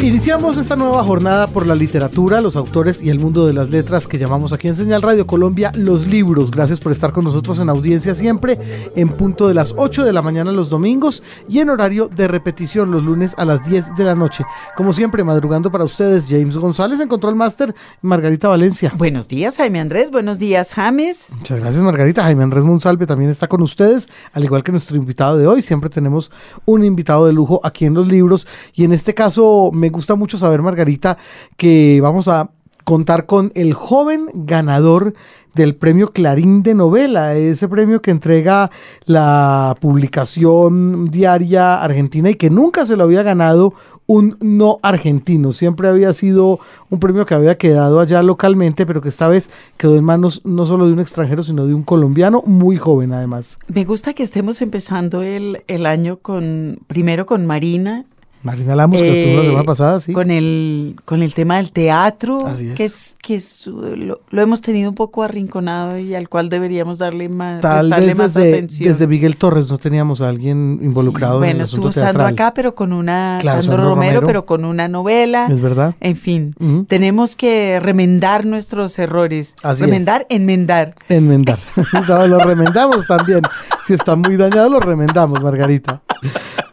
Iniciamos esta nueva jornada por la literatura, los autores y el mundo de las letras que llamamos aquí en Señal Radio Colombia Los Libros. Gracias por estar con nosotros en audiencia siempre en punto de las 8 de la mañana los domingos y en horario de repetición los lunes a las 10 de la noche. Como siempre, madrugando para ustedes, James González en Control Master, Margarita Valencia. Buenos días, Jaime Andrés. Buenos días, James. Muchas gracias, Margarita. Jaime Andrés Monsalve también está con ustedes, al igual que nuestro invitado de hoy. Siempre tenemos un invitado de lujo aquí en los libros y en este caso me me gusta mucho saber, Margarita, que vamos a contar con el joven ganador del premio Clarín de novela, ese premio que entrega la publicación diaria argentina y que nunca se lo había ganado un no argentino, siempre había sido un premio que había quedado allá localmente, pero que esta vez quedó en manos no solo de un extranjero, sino de un colombiano muy joven además. Me gusta que estemos empezando el, el año con, primero con Marina Marina Lamos, que tuvo la semana eh, pasada, sí. Con el, con el tema del teatro, que es, que es lo, hemos tenido un poco arrinconado y al cual deberíamos darle más, Tal vez desde, atención. Desde Miguel Torres no teníamos a alguien involucrado en el asunto Bueno, estuvo Sandro acá, pero con una, Sandro, Romero, pero con una novela. Es verdad. En fin, tenemos que remendar nuestros errores. remendar, enmendar. Enmendar. lo remendamos también. Si está muy dañado, lo remendamos, Margarita.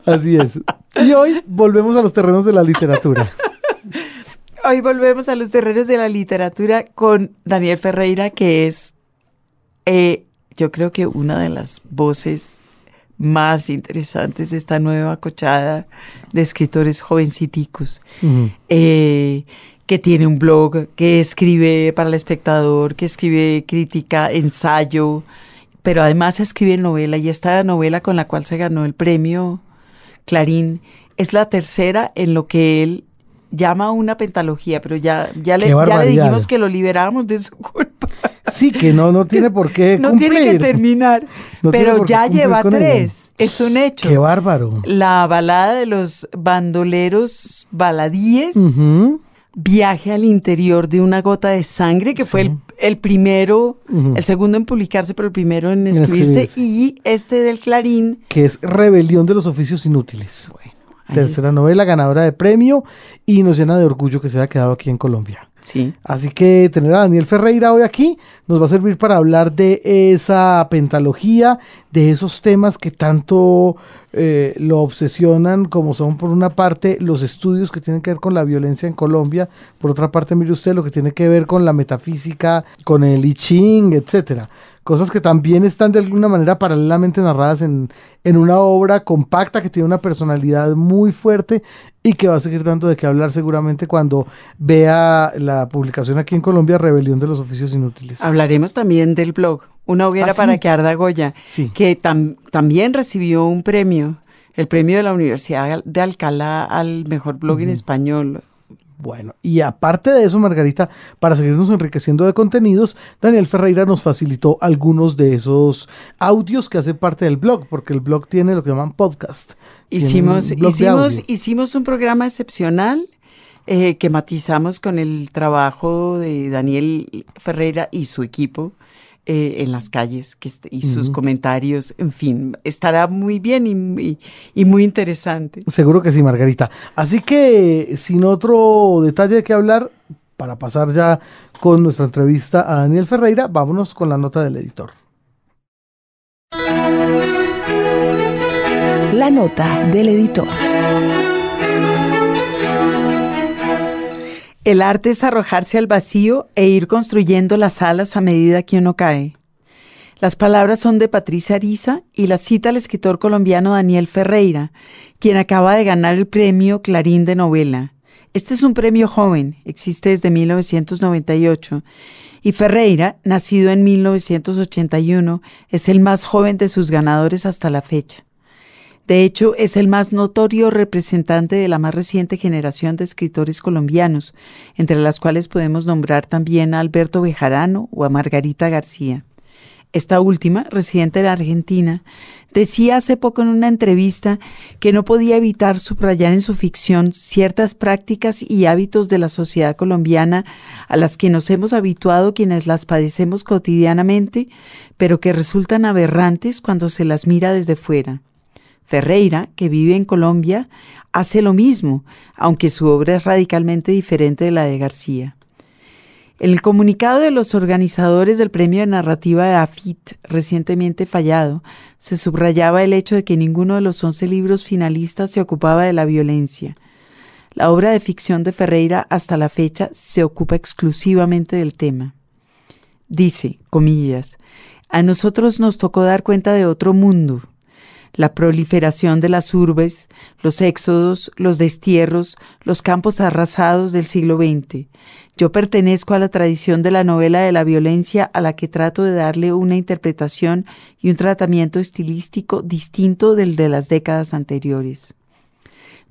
Así es. Y hoy volvemos a los terrenos de la literatura. Hoy volvemos a los terrenos de la literatura con Daniel Ferreira, que es, eh, yo creo que una de las voces más interesantes de esta nueva cochada de escritores jovenciticos, eh, que tiene un blog, que escribe para el espectador, que escribe crítica, ensayo, pero además escribe novela y esta novela con la cual se ganó el premio Clarín es la tercera en lo que él llama una pentalogía, pero ya, ya, le, ya le dijimos que lo liberamos de su culpa. Sí, que no, no tiene por qué No tiene que terminar, pero ya lleva tres. Es un hecho. Qué bárbaro. La balada de los bandoleros baladíes. Viaje al interior de una gota de sangre, que fue el, primero, el segundo en publicarse, pero el primero en escribirse, y este del Clarín. Que es Rebelión de los Oficios Inútiles. Bueno, Tercera novela, ganadora de premio, y nos llena de orgullo que se haya quedado aquí en Colombia. Sí. Así que tener a Daniel Ferreira hoy aquí nos va a servir para hablar de esa pentalogía, de esos temas que tanto eh, lo obsesionan, como son por una parte los estudios que tienen que ver con la violencia en Colombia, por otra parte, mire usted, lo que tiene que ver con la metafísica, con el I Ching, etcétera. Cosas que también están de alguna manera paralelamente narradas en, en una obra compacta que tiene una personalidad muy fuerte y que va a seguir dando de qué hablar seguramente cuando vea la publicación aquí en Colombia, Rebelión de los Oficios Inútiles. Hablaremos también del blog una hoguera ¿Ah, para que arda Goya, que también recibió un premio, el premio de la Universidad de Alcalá al mejor blog en español. Bueno, y aparte de eso, Margarita, para seguirnos enriqueciendo de contenidos, Daniel Ferreira nos facilitó algunos de esos audios que hacen parte del blog, porque el blog tiene lo que llaman podcast. Hicimos, hicimos, hicimos un programa excepcional eh, que matizamos con el trabajo de Daniel Ferreira y su equipo eh, en las calles que y sus comentarios, en fin, estará muy bien y, y, muy interesante. Seguro que sí, Margarita. Así que, sin otro detalle que hablar, para pasar ya con nuestra entrevista a Daniel Ferreira, vámonos con la nota del editor. La nota del editor. El arte es arrojarse al vacío e ir construyendo las alas a medida que uno cae. Las palabras son de Patricia Ariza y las cita el escritor colombiano Daniel Ferreira, quien acaba de ganar el premio Clarín de novela. Este es un premio joven, existe desde 1998, y Ferreira, nacido en 1981, es el más joven de sus ganadores hasta la fecha. De hecho, es el más notorio representante de la más reciente generación de escritores colombianos, entre las cuales podemos nombrar también a Alberto Bejarano o a Margarita García. esta última, residente de Argentina, decía hace poco en una entrevista que no podía evitar subrayar en su ficción ciertas prácticas y hábitos de la sociedad colombiana a las que nos hemos habituado quienes las padecemos cotidianamente, pero que resultan aberrantes cuando se las mira desde fuera. Ferreira, que vive en Colombia, hace lo mismo, aunque su obra es radicalmente diferente de la de García. El comunicado de los organizadores del premio de narrativa de AFIT, recientemente fallado, se subrayaba el hecho de que ninguno de los once libros finalistas se ocupaba de la violencia. La obra de ficción de Ferreira hasta la fecha se ocupa exclusivamente del tema. Dice, comillas, a nosotros nos tocó dar cuenta de otro mundo, la proliferación de las urbes, los éxodos, los destierros, los campos arrasados del siglo XX. Yo pertenezco a la tradición de la novela de la violencia a la que trato de darle una interpretación y un tratamiento estilístico distinto del de las décadas anteriores.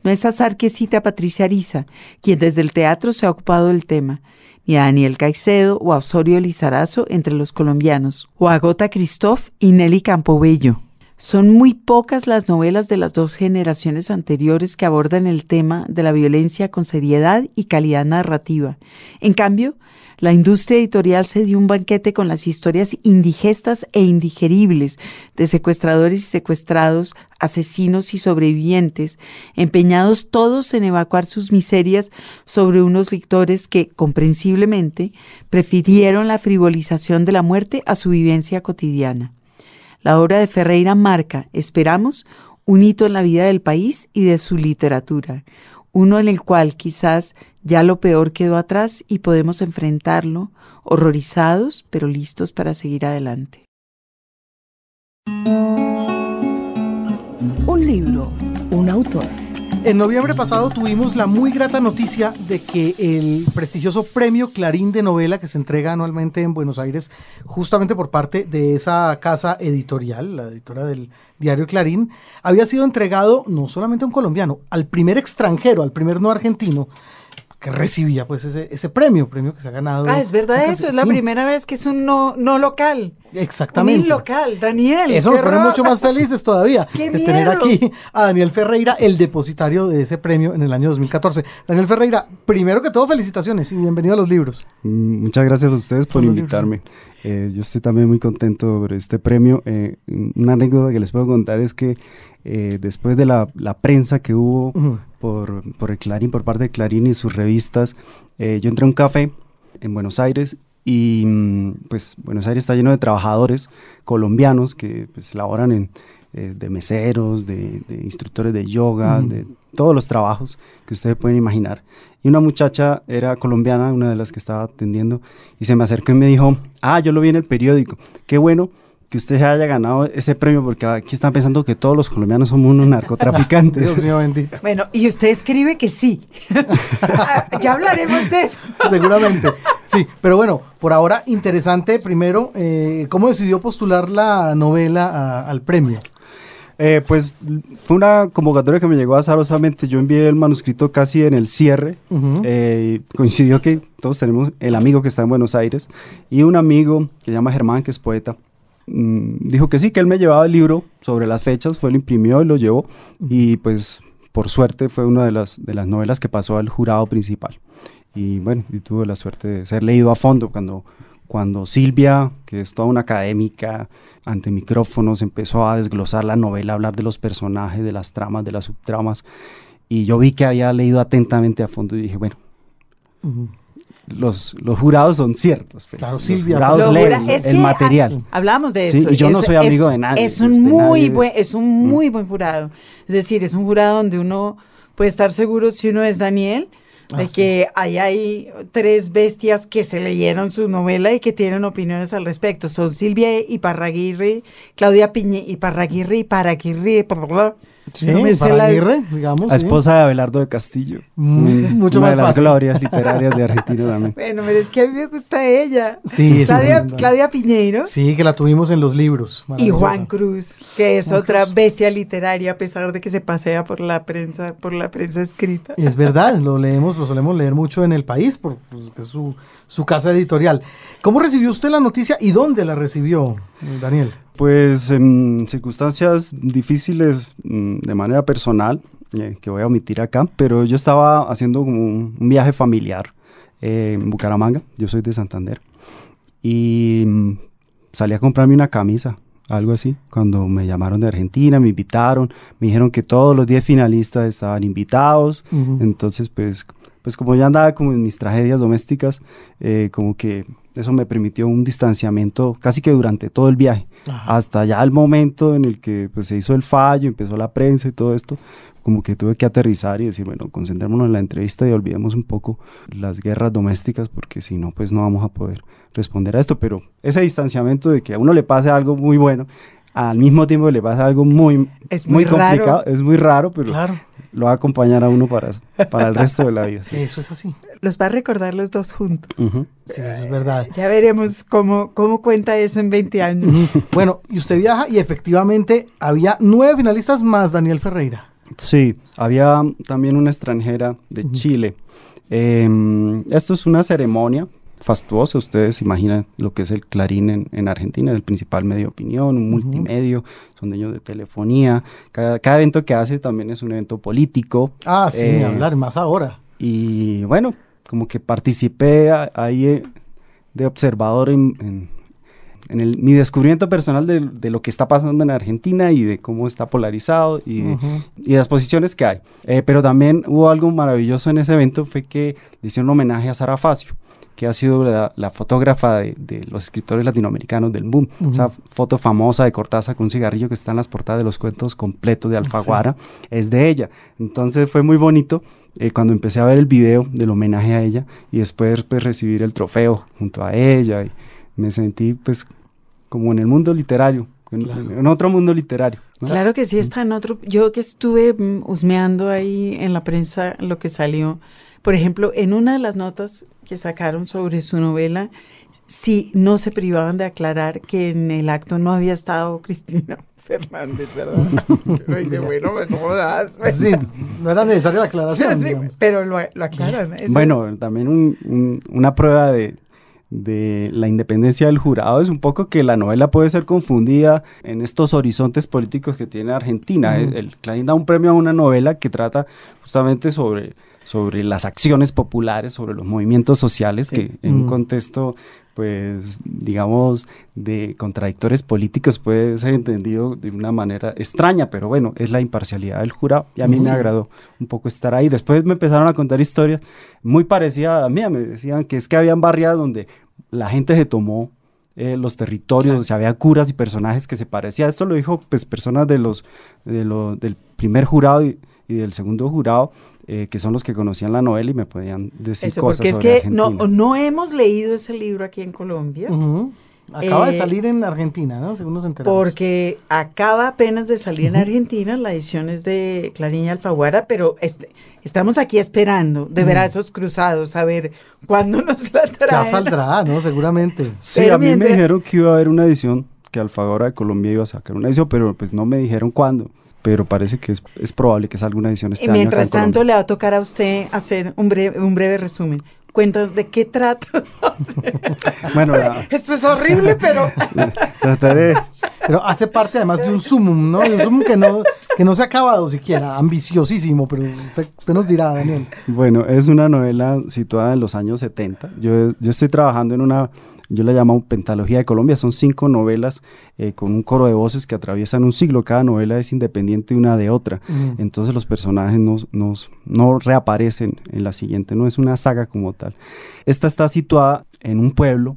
No es azar que cite a Patricia Ariza, quien desde el teatro se ha ocupado del tema, ni a Daniel Caicedo o a Osorio Lizarazo entre los colombianos, o a Gota Christoph y Nelly Campobello. Son muy pocas las novelas de las dos generaciones anteriores que abordan el tema de la violencia con seriedad y calidad narrativa. En cambio, la industria editorial se dio un banquete con las historias indigestas e indigeribles de secuestradores y secuestrados, asesinos y sobrevivientes, empeñados todos en evacuar sus miserias sobre unos lectores que, comprensiblemente, prefirieron la frivolización de la muerte a su vivencia cotidiana. La obra de Ferreira marca, esperamos, un hito en la vida del país y de su literatura, uno en el cual quizás ya lo peor quedó atrás y podemos enfrentarlo, horrorizados, pero listos para seguir adelante. Un libro, un autor. En noviembre pasado tuvimos la muy grata noticia de que el prestigioso premio Clarín de novela que se entrega anualmente en Buenos Aires, justamente por parte de esa casa editorial, la editora del diario Clarín, había sido entregado no solamente a un colombiano, al primer extranjero, al primer no argentino, que recibía pues ese, ese premio, premio que se ha ganado. Ah, es verdad eso, es la primera vez que es un no, no local. Exactamente. Un local, Daniel. Eso nos pone mucho más felices todavía ¡Qué de tener aquí a Daniel Ferreira, el depositario de ese premio en el año 2014. Daniel Ferreira, primero que todo, felicitaciones y bienvenido a los libros. Mm, Muchas gracias a ustedes por invitarme. Eh, yo estoy también muy contento por este premio. Eh, una anécdota que les puedo contar es que eh, después de la, la prensa que hubo por, por el Clarín, por parte de Clarín y sus revistas, eh, yo entré a un café en Buenos Aires y mm, pues Buenos Aires está lleno de trabajadores colombianos que pues laboran en, eh, de meseros, de, de instructores de yoga, Ujú. de todos los trabajos que ustedes pueden imaginar. Y una muchacha era colombiana, una de las que estaba atendiendo, y se me acercó y me dijo, ah, yo lo vi en el periódico, qué bueno que usted haya ganado ese premio porque aquí están pensando que todos los colombianos somos unos narcotraficantes. Dios mío bendito. Bueno, y usted escribe que sí. Ya hablaremos de eso. Seguramente. Sí, pero bueno, por ahora interesante primero, eh, ¿cómo decidió postular la novela a- al premio? Eh, pues fue una convocatoria que me llegó azarosamente. Yo envié el manuscrito casi en el cierre. Eh, coincidió que todos tenemos el amigo que está en Buenos Aires y un amigo que se llama Germán, que es poeta. Mm, dijo que sí, que él me llevaba el libro sobre las fechas, fue, lo imprimió y lo llevó. Y pues por suerte fue una de las, de las novelas que pasó al jurado principal. Y bueno, y tuve la suerte de ser leído a fondo cuando, cuando Silvia, que es toda una académica, ante micrófonos empezó a desglosar la novela, a hablar de los personajes, de las tramas, de las subtramas. Y yo vi que había leído atentamente a fondo y dije, bueno. Los, los jurados son ciertos. pues. Claro, Los Silvia, jurados leen es el que, material. Hablamos de Sí, eso. y yo no soy amigo es- de nadie, Es un este, muy nadie- buen, es un muy buen jurado. Es decir, es un jurado donde uno puede estar seguro si uno es Daniel, de Ah, sí. que ahí hay tres bestias que se leyeron su novela y que tienen opiniones al respecto. Son Silvia Iparraguirre, Claudia Piñe Iparraguirre, Iparraguirre, bla, bla, bla. Sí, No sé la- Aguirre, digamos. La sí. esposa de Abelardo de Castillo. Mm, Un- mucho una más de las fácil. glorias literarias de Argentina también. Bueno, pero es que a mí me gusta ella. Sí, es Claudia, Claudia Piñeiro Sí, que la tuvimos en los libros. y. Juan Cruz, que es Juan otra Cruz. bestia literaria a pesar de que se pasea por la prensa, por la prensa escrita. Es verdad, lo leemos, lo solemos leer mucho en el país, porque pues, es su, su casa editorial. ¿Cómo recibió usted la noticia y dónde la recibió, Daniel? Pues en circunstancias difíciles mm, de manera personal, eh, que voy a omitir acá, pero yo estaba haciendo como un, un viaje familiar eh, en Bucaramanga, yo soy de Santander, y mm, salí a comprarme una camisa, algo así, cuando me llamaron de Argentina, me invitaron, me dijeron que todos los 10 finalistas estaban invitados, Ujú. entonces pues, pues como yo andaba como en mis tragedias domésticas, eh, como que eso me permitió un distanciamiento casi que durante todo el viaje Ajá. hasta ya el momento en el que pues, se hizo el fallo, empezó la prensa y todo esto, como que tuve que aterrizar y decir, bueno, concentrémonos en la entrevista y olvidemos un poco las guerras domésticas, porque si no, pues no vamos a poder responder a esto. Pero ese distanciamiento de que a uno le pase algo muy bueno, al mismo tiempo le pasa algo muy, Es muy raro. complicado, es muy raro, pero Claro, lo va a acompañar a uno para, para el resto de la vida. sí. eso es así. Los va a recordar los dos juntos. Sí, eso es verdad. Ya veremos cómo, cómo cuenta eso en 20 años. Bueno, y usted viaja y efectivamente había nueve finalistas más Daniel Ferreira. Sí, había también una extranjera de Chile. Em, esto es una ceremonia fastuosa. Ustedes imaginan lo que es el Clarín en, en Argentina, el principal medio de opinión, un multimedio, son dueños de telefonía. Cada, cada evento que hace también es un evento político. Ah, sí, Eh, hablar, más ahora. Y bueno, como que participé ahí eh, de observador en, en- en el- mi descubrimiento personal de, de lo que está pasando en Argentina y de cómo está polarizado y, de las posiciones que hay. Eh, pero también hubo algo maravilloso en ese evento, fue que le hicieron un homenaje a Sara Facio, que ha sido la, la fotógrafa de, de los escritores latinoamericanos del boom. Esa foto famosa de Cortázar con un cigarrillo que está en las portadas de los cuentos completos de Alfaguara, es de ella. Entonces fue muy bonito eh, cuando empecé a ver el video del homenaje a ella y después pues, recibir el trofeo junto a ella. Y me sentí pues como en el mundo literario, en, en otro mundo literario. ¿no? Claro que sí, está en otro. Yo que estuve mm, husmeando ahí en la prensa lo que salió, por ejemplo, en una de las notas que sacaron sobre su novela, sí no se privaban de aclarar que en el acto no había estado Cristina Fernández, ¿verdad? Uno dice, bueno, no jodas. Sí, no era necesaria la aclaración. Sí, pero lo, lo aclaran. eso- Bueno, también un- un- una prueba de, de la independencia del jurado es un poco que la novela puede ser confundida en estos horizontes políticos que tiene Argentina. El, el Clarín da un premio a una novela que trata justamente sobre, sobre las acciones populares, sobre los movimientos sociales, Sí. que en un contexto, pues, digamos, de contradictores políticos puede ser entendido de una manera extraña, pero bueno, es la imparcialidad del jurado y a mí Sí. me agradó un poco estar ahí. Después me empezaron a contar historias muy parecidas a la mía, me decían que es que habían barriadas donde la gente se tomó eh, los territorios, o sea, había curas y personajes que se parecían. Esto lo dijo pues personas de los, de lo- del primer jurado y, y del segundo jurado, eh, que son los que conocían la novela y me podían decir Eso, cosas porque es sobre que no, no hemos leído ese libro aquí en Colombia. Acaba de Eh, salir en Argentina, ¿no? Según nos enteramos. Porque acaba apenas de salir en Argentina, la edición es de Clarín y Alfaguara, pero este, estamos aquí esperando de ver a esos cruzados, a ver cuándo nos la traen. Ya saldrá, ¿no? Seguramente. Sí, Pero a mí me mientras- dijeron que iba a haber una edición, que Alfaguara de Colombia iba a sacar una edición, pero pues no me dijeron cuándo. Pero parece que es, es probable que salga una edición este Y año. acá mientras en Colombia. tanto le va a tocar a usted hacer un breve, un breve resumen. Cuentas de qué trata. Bueno, la- Esto es horrible, pero trataré. Pero hace parte además de un sumum, ¿no? De un sumum que no, que no se ha acabado siquiera, ambiciosísimo, pero usted, usted nos dirá, Daniel. Bueno, es una novela situada en los años 70. Yo, yo estoy trabajando en una, yo la llamo Pentalogía de Colombia. Son cinco novelas eh, con un coro de voces que atraviesan un siglo. Cada novela es independiente una de otra. Ujú. Entonces los personajes no reaparecen en la siguiente, no es una saga como tal. Esta está situada en un pueblo,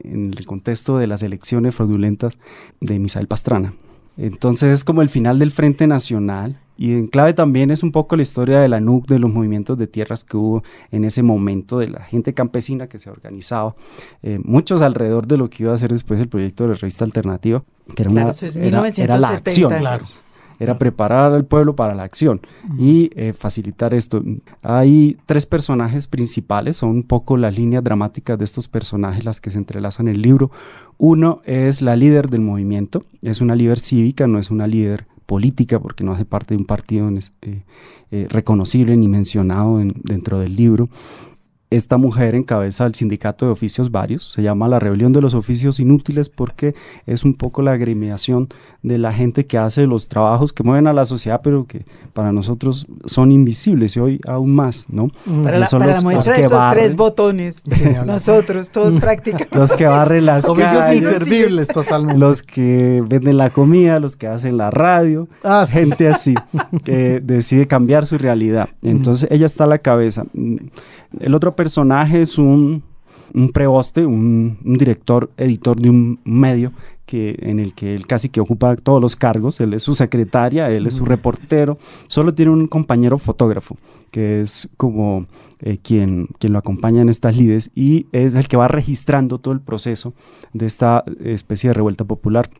en el contexto de las elecciones fraudulentas de Misael Pastrana. Entonces es como el final del Frente Nacional y en clave también es un poco la historia de la NUC, de los movimientos de tierras que hubo en ese momento, de la gente campesina que se organizaba, eh, muchos alrededor de lo que iba a ser después el proyecto de la revista alternativa, que era, Claro, una, es era- era la 1970. acción. Claro. Era preparar al pueblo para la acción y eh, facilitar esto. Hay tres personajes principales, son un poco las líneas dramáticas de estos personajes las que se entrelazan en el libro. Uno es la líder del movimiento, es una líder cívica, no es una líder política porque no hace parte de un partido eh, eh, reconocible ni mencionado dentro del libro esta mujer encabeza el sindicato de oficios varios, se llama la rebelión de los oficios inútiles porque es un poco la agremiación de la gente que hace los trabajos que mueven a la sociedad, pero que para nosotros son invisibles y hoy aún más, ¿no? Para, la, muestra de esos tres botones, nosotros todos practicamos. Los que barren las oficios inservibles totalmente. Los que venden la comida, los que hacen la radio, ah, gente así, que decide cambiar su realidad. Entonces ella está a la cabeza. El otro personaje es un, un preboste, un, director, editor de un medio que, en el que él casi que ocupa todos los cargos. Él es su secretaria, él es su reportero. Solo tiene un compañero fotógrafo, que es como eh, quien, quien lo acompaña en estas lides y es el que va registrando todo el proceso de esta especie de revuelta popular.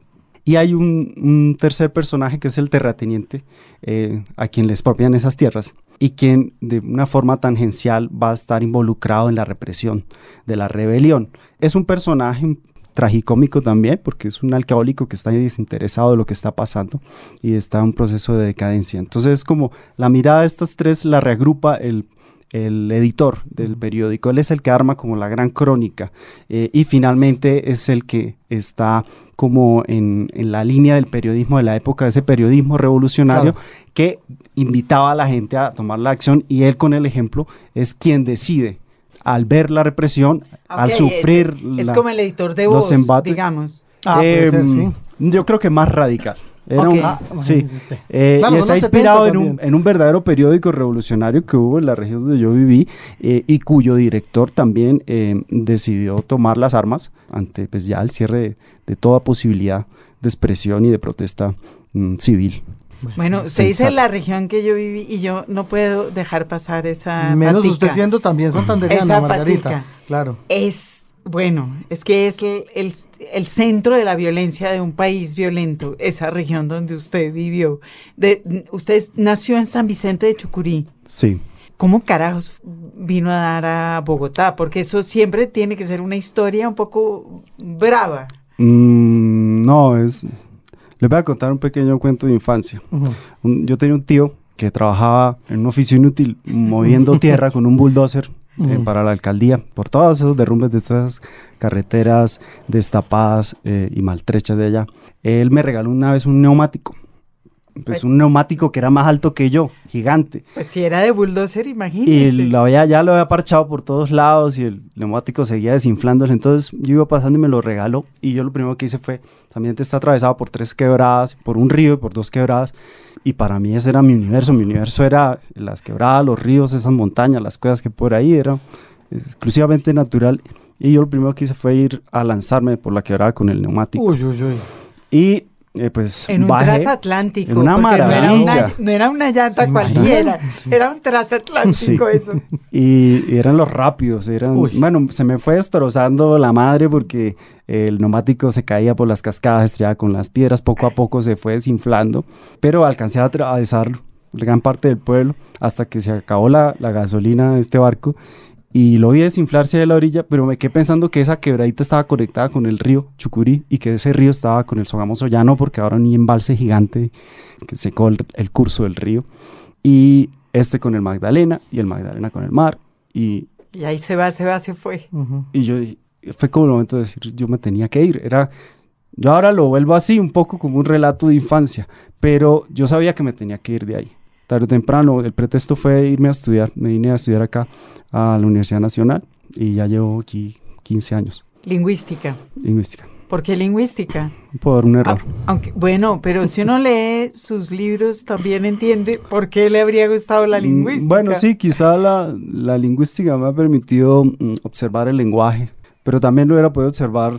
Y hay un, tercer personaje que es el terrateniente, eh, a quien le expropian esas tierras y quien de una forma tangencial va a estar involucrado en la represión de la rebelión. Es un personaje tragicómico también, porque es un alcohólico que está desinteresado de lo que está pasando y está en un proceso de decadencia. Entonces, es como la mirada de estas tres la reagrupa el el editor del periódico. Él es el que arma como la gran crónica eh, y finalmente es el que está como en, la línea del periodismo de la época, ese periodismo revolucionario que invitaba a la gente a tomar la acción y él con el ejemplo es quien decide al ver la represión, al sufrir... Es, como el editor de voz, digamos. Ah, em, yo creo que más radical. Ah, sí. Eh, y está inspirado en un, en un, verdadero periódico revolucionario que hubo en la región donde yo viví eh, y cuyo director también eh, decidió tomar las armas ante pues ya el cierre de, toda posibilidad de expresión y de protesta mm, civil. Bueno, se dice la región que yo viví y yo no puedo dejar pasar esa Menos usted siendo también santanderiana, Margarita. Claro. Es bueno, es que es el, centro de la violencia de un país violento, esa región donde usted vivió. De, usted nació en San Vicente de Chucurí. Sí. ¿Cómo carajos vino a dar a Bogotá? Porque eso siempre tiene que ser una historia un poco brava. Mm, no, es... Les voy a contar un pequeño cuento de infancia. yo tenía un tío que trabajaba en un oficio inútil moviendo tierra con un bulldozer eh, para la alcaldía por todos esos derrumbes de esas carreteras destapadas eh, y maltrechas de allá. Él me regaló una vez un neumático. Pues un neumático que era más alto que yo, gigante. Pues si era de bulldozer, imagínese. Y lo había, ya lo había parchado por todos lados y el neumático seguía desinflándose. Entonces yo iba pasando y me lo regaló. Y yo lo primero que hice fue, también está atravesado por tres quebradas, por un río y por dos quebradas. Y para mí ese era mi universo. Mi universo era las quebradas, los ríos, esas montañas, las cuevas que por ahí era exclusivamente natural. Y yo lo primero que hice fue ir a lanzarme por la quebrada con el neumático. Uy, uy, uy. Y eh, pues en un transatlántico. En una maravilla. No era una, llanta cualquiera, era un transatlántico eso. Y, eran los rápidos, eran, bueno, se me fue destrozando la madre porque el neumático se caía por las cascadas, estrellaba con las piedras, poco a poco se fue desinflando, pero alcancé a atravesar gran parte del pueblo hasta que se acabó la, la gasolina de este barco y lo vi desinflarse de la orilla, pero me quedé pensando que esa quebradita estaba conectada con el río Chucurí y que ese río estaba con el Sogamoso ya no, porque ahora ni embalse gigante que secó el, curso del río. Y este con el Magdalena y el Magdalena con el mar. Y, y ahí se va, se va, se fue. Y yo fue como el momento de decir, yo me tenía que ir. Era, yo ahora lo vuelvo así, un poco como un relato de infancia, pero yo sabía que me tenía que ir de ahí tarde o temprano. El pretexto fue irme a estudiar. Me vine a estudiar acá a la Universidad Nacional y ya llevo aquí 15 años. Lingüística. Lingüística. ¿Por qué lingüística? Por un error. aunque, bueno, pero si uno lee sus libros también entiende por qué le habría gustado la mm, lingüística. Bueno, sí, quizá la, la lingüística me ha permitido mm, observar el lenguaje, pero también lo hubiera podido observar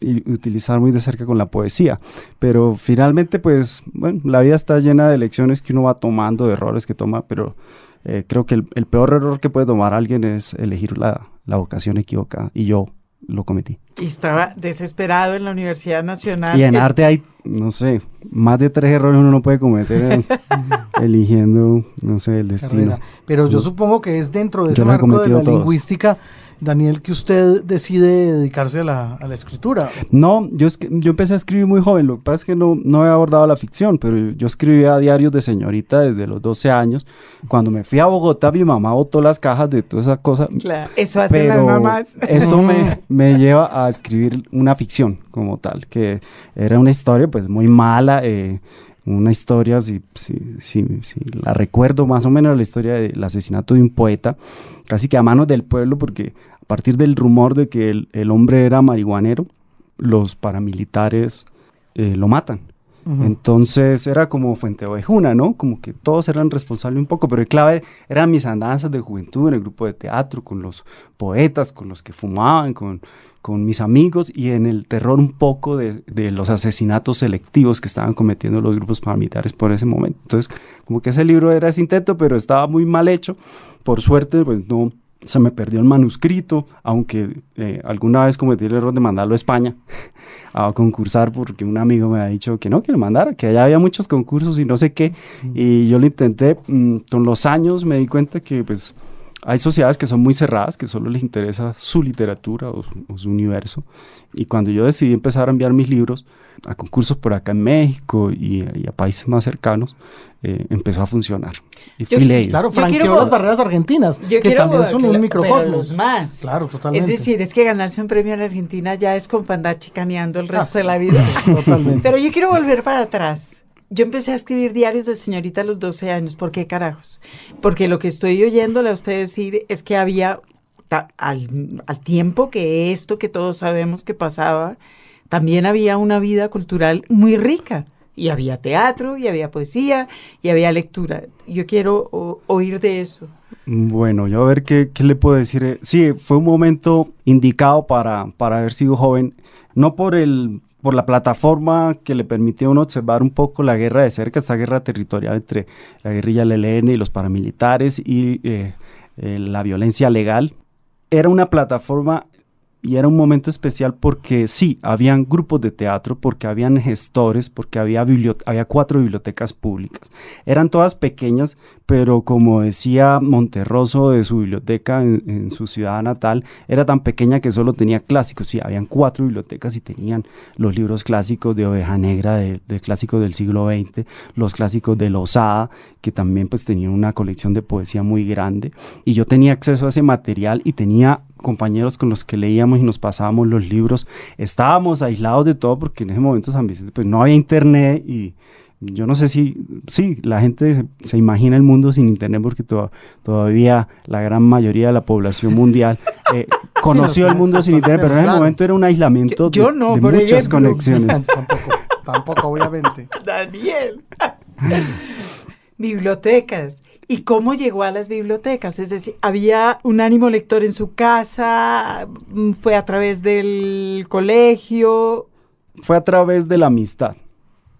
y utilizar muy de cerca con la poesía. Pero finalmente, pues, bueno, la vida está llena de lecciones que uno va tomando, de errores que toma, pero eh, creo que el, peor error que puede tomar alguien es elegir la, vocación equivocada. Y yo lo cometí. Y estaba desesperado en la Universidad Nacional. Y en arte hay, no sé, más de tres errores uno no puede cometer en- eligiendo, no sé, el destino. carrera. Pero yo supongo que es dentro de ese Yo marco de la todos. lingüística, Daniel, que usted decide dedicarse a la, a la escritura. No, yo, es que- yo empecé a escribir muy joven, lo que pasa es que no, no he abordado la ficción, pero yo escribía diarios de señorita desde los 12 años. Cuando me fui a Bogotá, mi mamá botó las cajas de todas esas cosas. Claro, eso hacen las Pero mamás. esto me, me lleva a escribir una ficción como tal, que era una historia pues muy mala, eh, una historia, si, si, si, si la recuerdo más o menos, la historia del asesinato de un poeta, casi que a manos del pueblo, porque a partir del rumor de que el, el hombre era marihuanero, los paramilitares eh, lo matan. Entonces era como Fuente Ovejuna, ¿no? Como que todos eran responsables un poco, pero el clave eran mis andanzas de juventud en el grupo de teatro, con los poetas, con los que fumaban, con, con mis amigos y en el terror un poco de, de los asesinatos selectivos que estaban cometiendo los grupos paramilitares por ese momento. Entonces, como que ese libro era ese intento, pero estaba muy mal hecho. Por suerte, pues no, se me perdió el manuscrito, aunque eh, alguna vez cometí el error de mandarlo a España a concursar porque un amigo me ha dicho que no, que lo mandara, que allá había muchos concursos y no sé qué. Y yo lo intenté, mm, con los años me di cuenta que pues hay sociedades que son muy cerradas, que solo les interesa su literatura o su, o su universo. Y cuando yo decidí empezar a enviar mis libros a concursos por acá en México y, y a países más cercanos, eh, empezó a funcionar. Y Yo- fui leído. Claro, franqueó quiero- las barreras argentinas, Yo que quiero también son un microcosmos. pero los más. Claro, totalmente. Es decir, es que ganarse un premio en Argentina ya es como andar chicaneando el resto Ah, de la vida. Totalmente. Pero yo quiero volver para atrás. Yo empecé a escribir diarios de señorita a los 12 años. ¿Por qué carajos? Porque lo que estoy oyéndole a usted decir es que había, al, al tiempo que esto que todos sabemos que pasaba, también había una vida cultural muy rica. Y había teatro, y había poesía, y había lectura. Yo quiero oír de eso. Bueno, yo a ver qué, qué le puedo decir. Eh, Sí, fue un momento indicado para, para haber sido joven, no por el por la plataforma que le permitió a uno observar un poco la guerra de cerca, esta guerra territorial entre la guerrilla del ELN y los paramilitares y eh, eh, la violencia legal. Era una plataforma y era un momento especial porque sí, habían grupos de teatro, porque habían gestores, porque había, había cuatro bibliotecas públicas. Eran todas pequeñas, pero como decía Monterroso de su biblioteca en, en su ciudad natal, era tan pequeña que solo tenía clásicos. Sí, habían cuatro bibliotecas y tenían los libros clásicos de Oveja Negra, de, de clásicos del siglo XX, los clásicos de Lozada, que también pues tenían una colección de poesía muy grande. Y yo tenía acceso a ese material y tenía compañeros con los que leíamos y nos pasábamos los libros. Estábamos aislados de todo porque en ese momento San Vicente pues no había internet y yo no sé si, sí, la gente se, se imagina el mundo sin internet porque to- todavía la gran mayoría de la población mundial eh, conoció el mundo sin internet, pero en ese claro. momento era un aislamiento Yo- yo de, no, de muchas ejemplo. conexiones. tampoco, tampoco, obviamente. Daniel. bibliotecas. ¿Y cómo llegó a las bibliotecas? Es decir, ¿había un ánimo lector en su casa? Mm, ¿Fue a través del colegio? Fue a través de la amistad.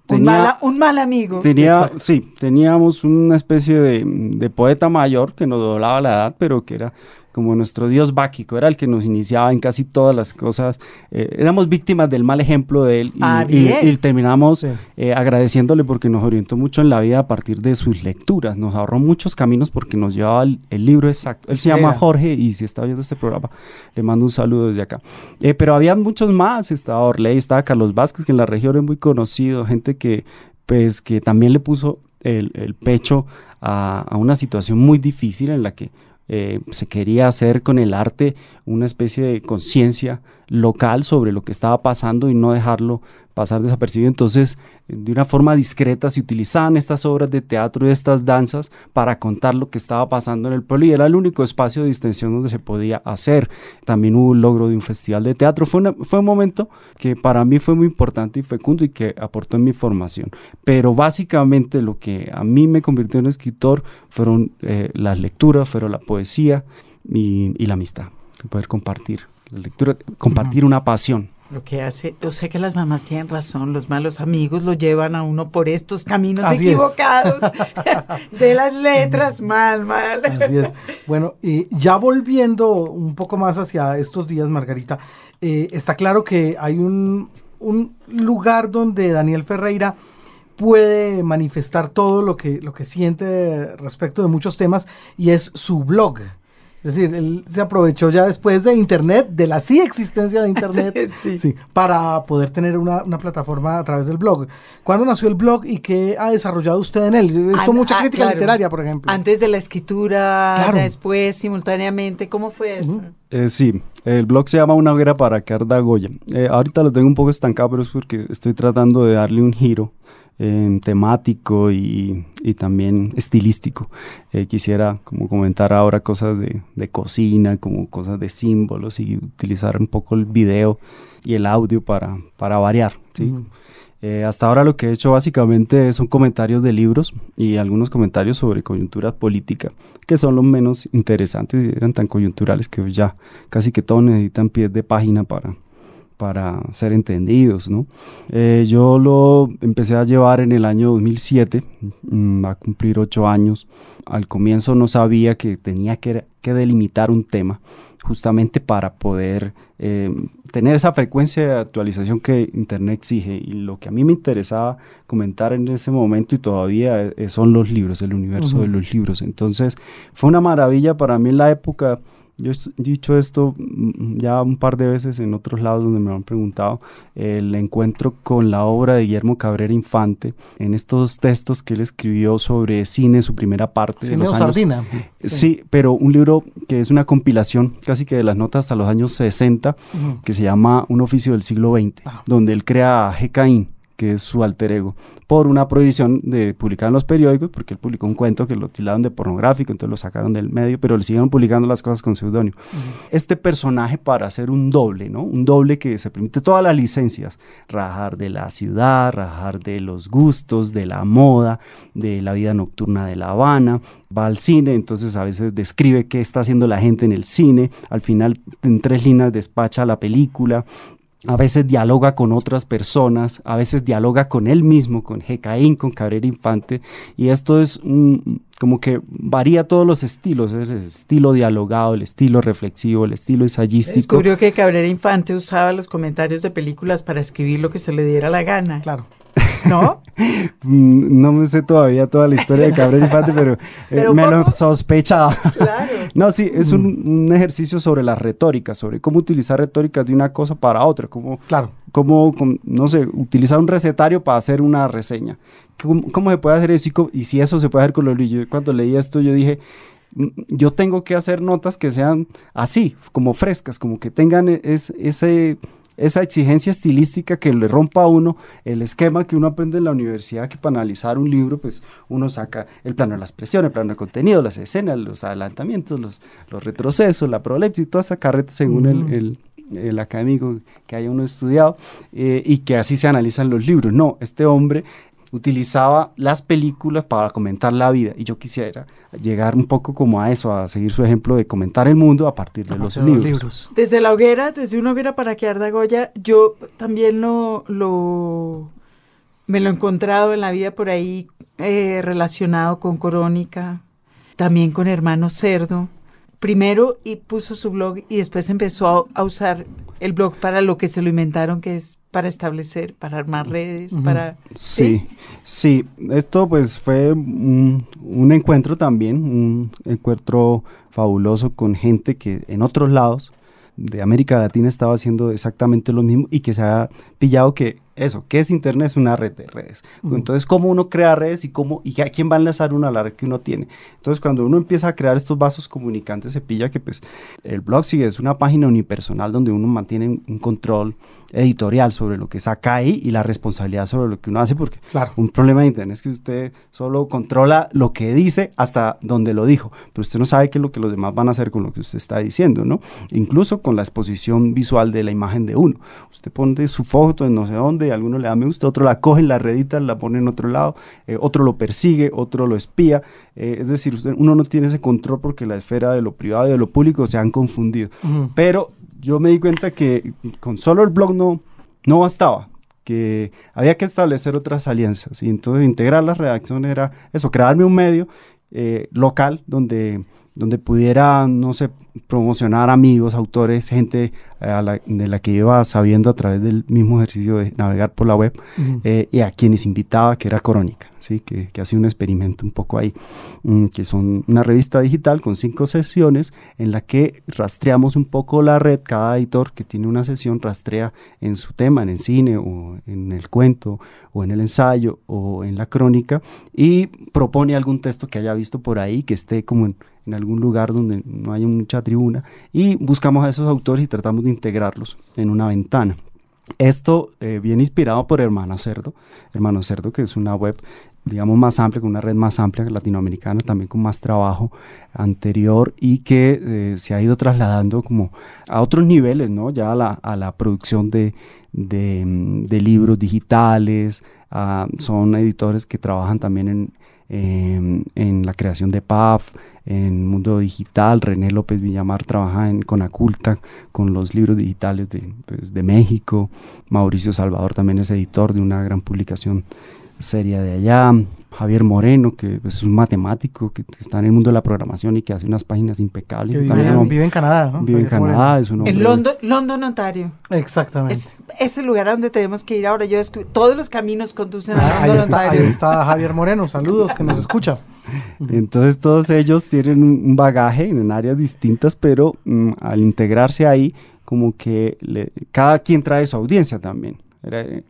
Un, Tenía- mala- un mal amigo. Tenía, sí, teníamos una especie de, de poeta mayor que nos doblaba la edad, pero que era como nuestro dios báquico, era el que nos iniciaba en casi todas las cosas. Eh, éramos víctimas del mal ejemplo de él y, Ah, y- bien. y terminamos Sí. eh, agradeciéndole porque nos orientó mucho en la vida a partir de sus lecturas. Nos ahorró muchos caminos porque nos llevaba el, el libro exacto. Él se llama Era. Jorge y si está viendo este programa, le mando un saludo desde acá. Eh, pero había muchos más, estaba Orley, estaba Carlos Vázquez, que en la región es muy conocido, gente que, pues, que también le puso el, el pecho a, a una situación muy difícil en la que eh, se quería hacer con el arte una especie de conciencia local sobre lo que estaba pasando y no dejarlo pasar desapercibido. Entonces, de una forma discreta se utilizaban estas obras de teatro y estas danzas para contar lo que estaba pasando en el pueblo y era el único espacio de distensión donde se podía hacer. También hubo un logro de un festival de teatro. Fue, una- fue un momento que para mí fue muy importante y fecundo y que aportó en mi formación. Pero básicamente lo que a mí me convirtió en escritor fueron eh, las lecturas, fueron la poesía y, y la amistad. Poder compartir la lectura, compartir una pasión. Lo que hace, yo sé que las mamás tienen razón, los malos amigos lo llevan a uno por estos caminos Así equivocados de las letras, mal, mal. Así es. Bueno, y ya volviendo un poco más hacia estos días, Margarita, eh, está claro que hay un, un lugar donde Daniel Ferreira puede manifestar todo lo que, lo que siente respecto de muchos temas y es su blog. Es decir, él se aprovechó ya después de Internet, de la sí existencia de Internet, Sí. sí, para poder tener una, una plataforma a través del blog. ¿Cuándo nació el blog y qué ha desarrollado usted en él? Esto An- mucha ah, crítica claro. literaria, por ejemplo. Antes de la escritura, Claro. después, simultáneamente, ¿cómo fue eso? Eh, sí, el blog se llama Una hoguera para que arda Goya. Eh, ahorita lo tengo un poco estancado, pero es porque estoy tratando de darle un giro eh, temático y, y también estilístico. Eh, quisiera como comentar ahora cosas de, de cocina, como cosas de símbolos y utilizar un poco el video y el audio para, para variar. ¿sí? Eh, hasta ahora lo que he hecho básicamente son comentarios de libros y algunos comentarios sobre coyuntura política, que son los menos interesantes y eran tan coyunturales que ya casi que todos necesitan pies de página para, para ser entendidos, ¿no? Eh, yo lo empecé a llevar en el año 2007, mm, va a cumplir ocho años. Al comienzo no sabía que tenía que, que delimitar un tema justamente para poder eh, tener esa frecuencia de actualización que Internet exige. Y lo que a mí me interesaba comentar en ese momento y todavía eh, son los libros, el universo de los libros. Entonces fue una maravilla para mí en la época. Yo he dicho esto mm, ya un par de veces en otros lados donde me han preguntado, el encuentro con la obra de Guillermo Cabrera Infante en estos textos que él escribió sobre cine, su primera parte. de Cine los o años- Sardina. Sí. pero un libro que es una compilación casi que de las notas hasta los años 60, Ujú. que se llama Un oficio del siglo XX, Ah. donde él crea a G. Caín, que es su alter ego, por una prohibición de publicar en los periódicos, porque él publicó un cuento que lo tildaron de pornográfico, entonces lo sacaron del medio, pero le siguieron publicando las cosas con seudónimo. Este personaje para hacer un doble, ¿no? Un doble que se permite todas las licencias, rajar de la ciudad, rajar de los gustos, de la moda, de la vida nocturna de La Habana, va al cine, entonces a veces describe qué está haciendo la gente en el cine, al final en tres líneas despacha la película, a veces dialoga con otras personas, a veces dialoga con él mismo, con Jecaín, con Cabrera Infante, y esto es un, como que varía todos los estilos, es el estilo dialogado, el estilo reflexivo, el estilo ensayístico. Descubrió que Cabrera Infante usaba los comentarios de películas para escribir lo que se le diera la gana. Claro. ¿No? Mm, No me sé todavía toda la historia de Cabrera Infante, pero, eh, Pero me lo sospechaba. Claro. No, sí, es un, un ejercicio sobre la retórica, sobre cómo utilizar retórica de una cosa para otra, cómo Claro. cómo, no sé, utilizar un recetario para hacer una reseña. ¿Cómo, cómo se puede hacer eso? Y, co- y si eso se puede hacer con los libros. Yo Cuando leí esto, yo dije, "Mm, yo tengo que hacer notas que sean así, como frescas, como que tengan e- es, ese, esa exigencia estilística que le rompa a uno el esquema que uno aprende en la universidad, que para analizar un libro, pues uno saca el plano de la expresión, el plano de contenido, las escenas, los adelantamientos, los, los retrocesos, la prolepsis, toda esa carreta según el, el académico que haya uno estudiado eh, y que así se analizan los libros. No, este hombre utilizaba las películas para comentar la vida y yo quisiera llegar un poco como a eso, a seguir su ejemplo de comentar el mundo a partir de A los, libros. Desde la hoguera, desde una hoguera para que arda Goya, yo también lo, lo me lo he encontrado en la vida por ahí eh, relacionado con Corónica, también con Hermano Cerdo. Primero y puso su blog y después empezó a, a usar el blog para lo que se lo inventaron, que es para establecer, para armar redes, Ujú. para... Sí, sí, esto pues fue un, un encuentro también, un encuentro fabuloso con gente que en otros lados de América Latina estaba haciendo exactamente lo mismo y que se ha pillado que eso, ¿qué es Internet? Es una red de redes. Ujú. Entonces, ¿cómo uno crea redes y cómo y a quién va a enlazar uno a la red que uno tiene? Entonces, cuando uno empieza a crear estos vasos comunicantes, se pilla que pues el blog sigue, es una página unipersonal donde uno mantiene un control editorial sobre lo que saca ahí y la responsabilidad sobre lo que uno hace, porque Claro. un problema de internet es que usted solo controla lo que dice hasta donde lo dijo, pero usted no sabe qué es lo que los demás van a hacer con lo que usted está diciendo, ¿no? Incluso con la exposición visual de la imagen de uno. Usted pone su foto en no sé dónde, alguno le da me gusta, otro la coge, la redita, la pone en otro lado, eh, otro lo persigue, otro lo espía. eh, es decir, usted, uno no tiene ese control porque la esfera de lo privado y de lo público se han confundido. Pero yo me di cuenta que con solo el blog no, no bastaba, que había que establecer otras alianzas. Y entonces integrar la redacción era eso, crearme un medio eh, local donde donde pudiera, no sé, promocionar amigos, autores, gente eh, de la que iba sabiendo a través del mismo ejercicio de navegar por la web, eh, y a quienes invitaba, que era Crónica, ¿sí? que, que hacía un experimento un poco ahí, mm, que son una revista digital con cinco sesiones en la que rastreamos un poco la red, cada editor que tiene una sesión rastrea en su tema, en el cine o en el cuento o en el ensayo o en la crónica, y propone algún texto que haya visto por ahí, que esté como en en algún lugar donde no haya mucha tribuna y buscamos a esos autores y tratamos de integrarlos en una ventana. Esto eh, viene inspirado por Hermano Cerdo, Hermano Cerdo que es una web digamos más amplia, con una red más amplia latinoamericana, también con más trabajo anterior y que eh, se ha ido trasladando como a otros niveles, ¿no? Ya a la, a la producción de, de, libros digitales, son editores que trabajan también en, Em, en la creación de PAF, en Mundo Digital. René López Villamar trabaja en Conaculta con los libros digitales de, pues, de México. Mauricio Salvador también es editor de una gran publicación seria de allá. Javier Moreno, que es un matemático que está en el mundo de la programación y que hace unas páginas impecables. Vive, en Canadá, ¿no? Vive en Canadá, es un En London, London, Ontario. Exactamente. Es, el lugar a donde tenemos que ir ahora. Yo todos los caminos conducen a ah, London, Ontario. Ahí está Javier Moreno, saludos, que nos escucha. Entonces todos ellos tienen un bagaje en áreas distintas, pero mm, al integrarse ahí, como que cada quien trae su audiencia también.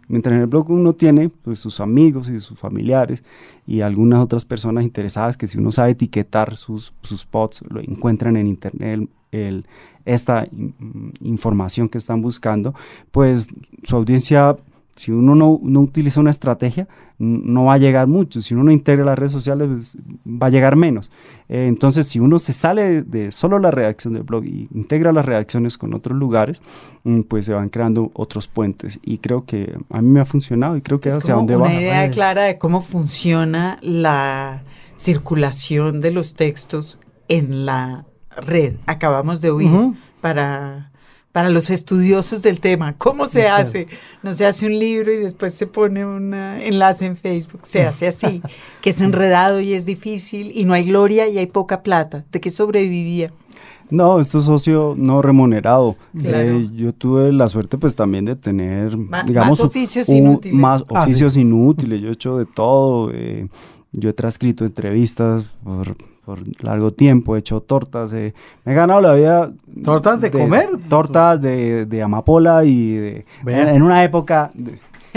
Mientras en el blog uno tiene pues, sus amigos y sus familiares y algunas otras personas interesadas que si uno sabe etiquetar sus, sus posts, lo encuentran en internet esta información que están buscando, pues su audiencia si uno no, no, utiliza una estrategia, no va a llegar mucho. Si uno no integra las redes sociales, pues, va a llegar menos. Eh, entonces, si uno se sale de, solo la redacción del blog y integra las redacciones con otros lugares, mm, pues se van creando otros puentes. Y creo que a mí me ha funcionado y creo que es hacia dónde va. Una idea clara de cómo funciona la circulación de los textos en la red. Acabamos de oír para para los estudiosos del tema. ¿Cómo se hace? No se hace un libro y después se pone un enlace en Facebook. Se hace así, que es enredado y es difícil y no hay gloria y hay poca plata. ¿De qué sobrevivía? No, esto es socio no remunerado. Eh, yo tuve la suerte pues también de tener, digamos, más oficios inútiles. Más ah, oficios inútiles. Yo he hecho de todo. Eh, yo he transcrito entrevistas por por largo tiempo, he hecho tortas, eh, me he ganado la vida. ¿Tortas de, comer? Tortas de, de amapola y de, en, una época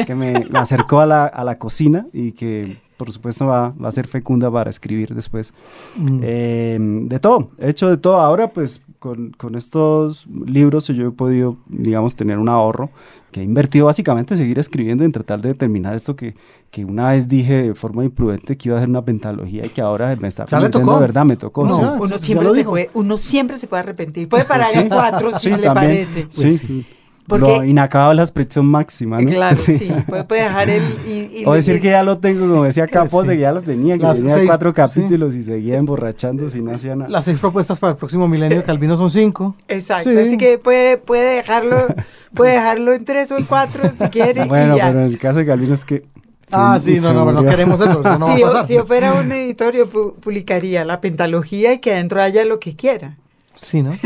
que me, acercó a la, a la, cocina y que por supuesto va, va, a ser fecunda para escribir después. Mm. Eh, de todo, he hecho de todo. Ahora pues con, con, estos libros yo he podido, digamos, tener un ahorro que he invertido básicamente en seguir escribiendo y en tratar de terminar esto que, que una vez dije de forma imprudente que iba a hacer una pentalogía y que ahora me está ¿Ya le tocó? de verdad, me tocó. uno, siempre se puede, uno siempre se puede arrepentir. Puede parar en cuatro si le parece. Pues sí. Porque, inacabable la expresión máxima, ¿no? Claro, sí. Puede, dejar el... Y, o decir que ya lo tengo, como decía Capote, que ya lo tenía, que tenía cuatro capítulos y seguía emborrachando si no hacía nada. Las seis propuestas para el próximo milenio de Calvino son cinco. Exacto, así que puede, puede dejarlo puede dejarlo en tres o en cuatro si quiere Bueno, y ya. pero en el caso de Calvino es que... Ah, sí, no, no, no queremos eso, eso no si, va a pasar. Si yo fuera un editorio, publicaría la pentalogía y que adentro haya lo que quiera. Sí, ¿no?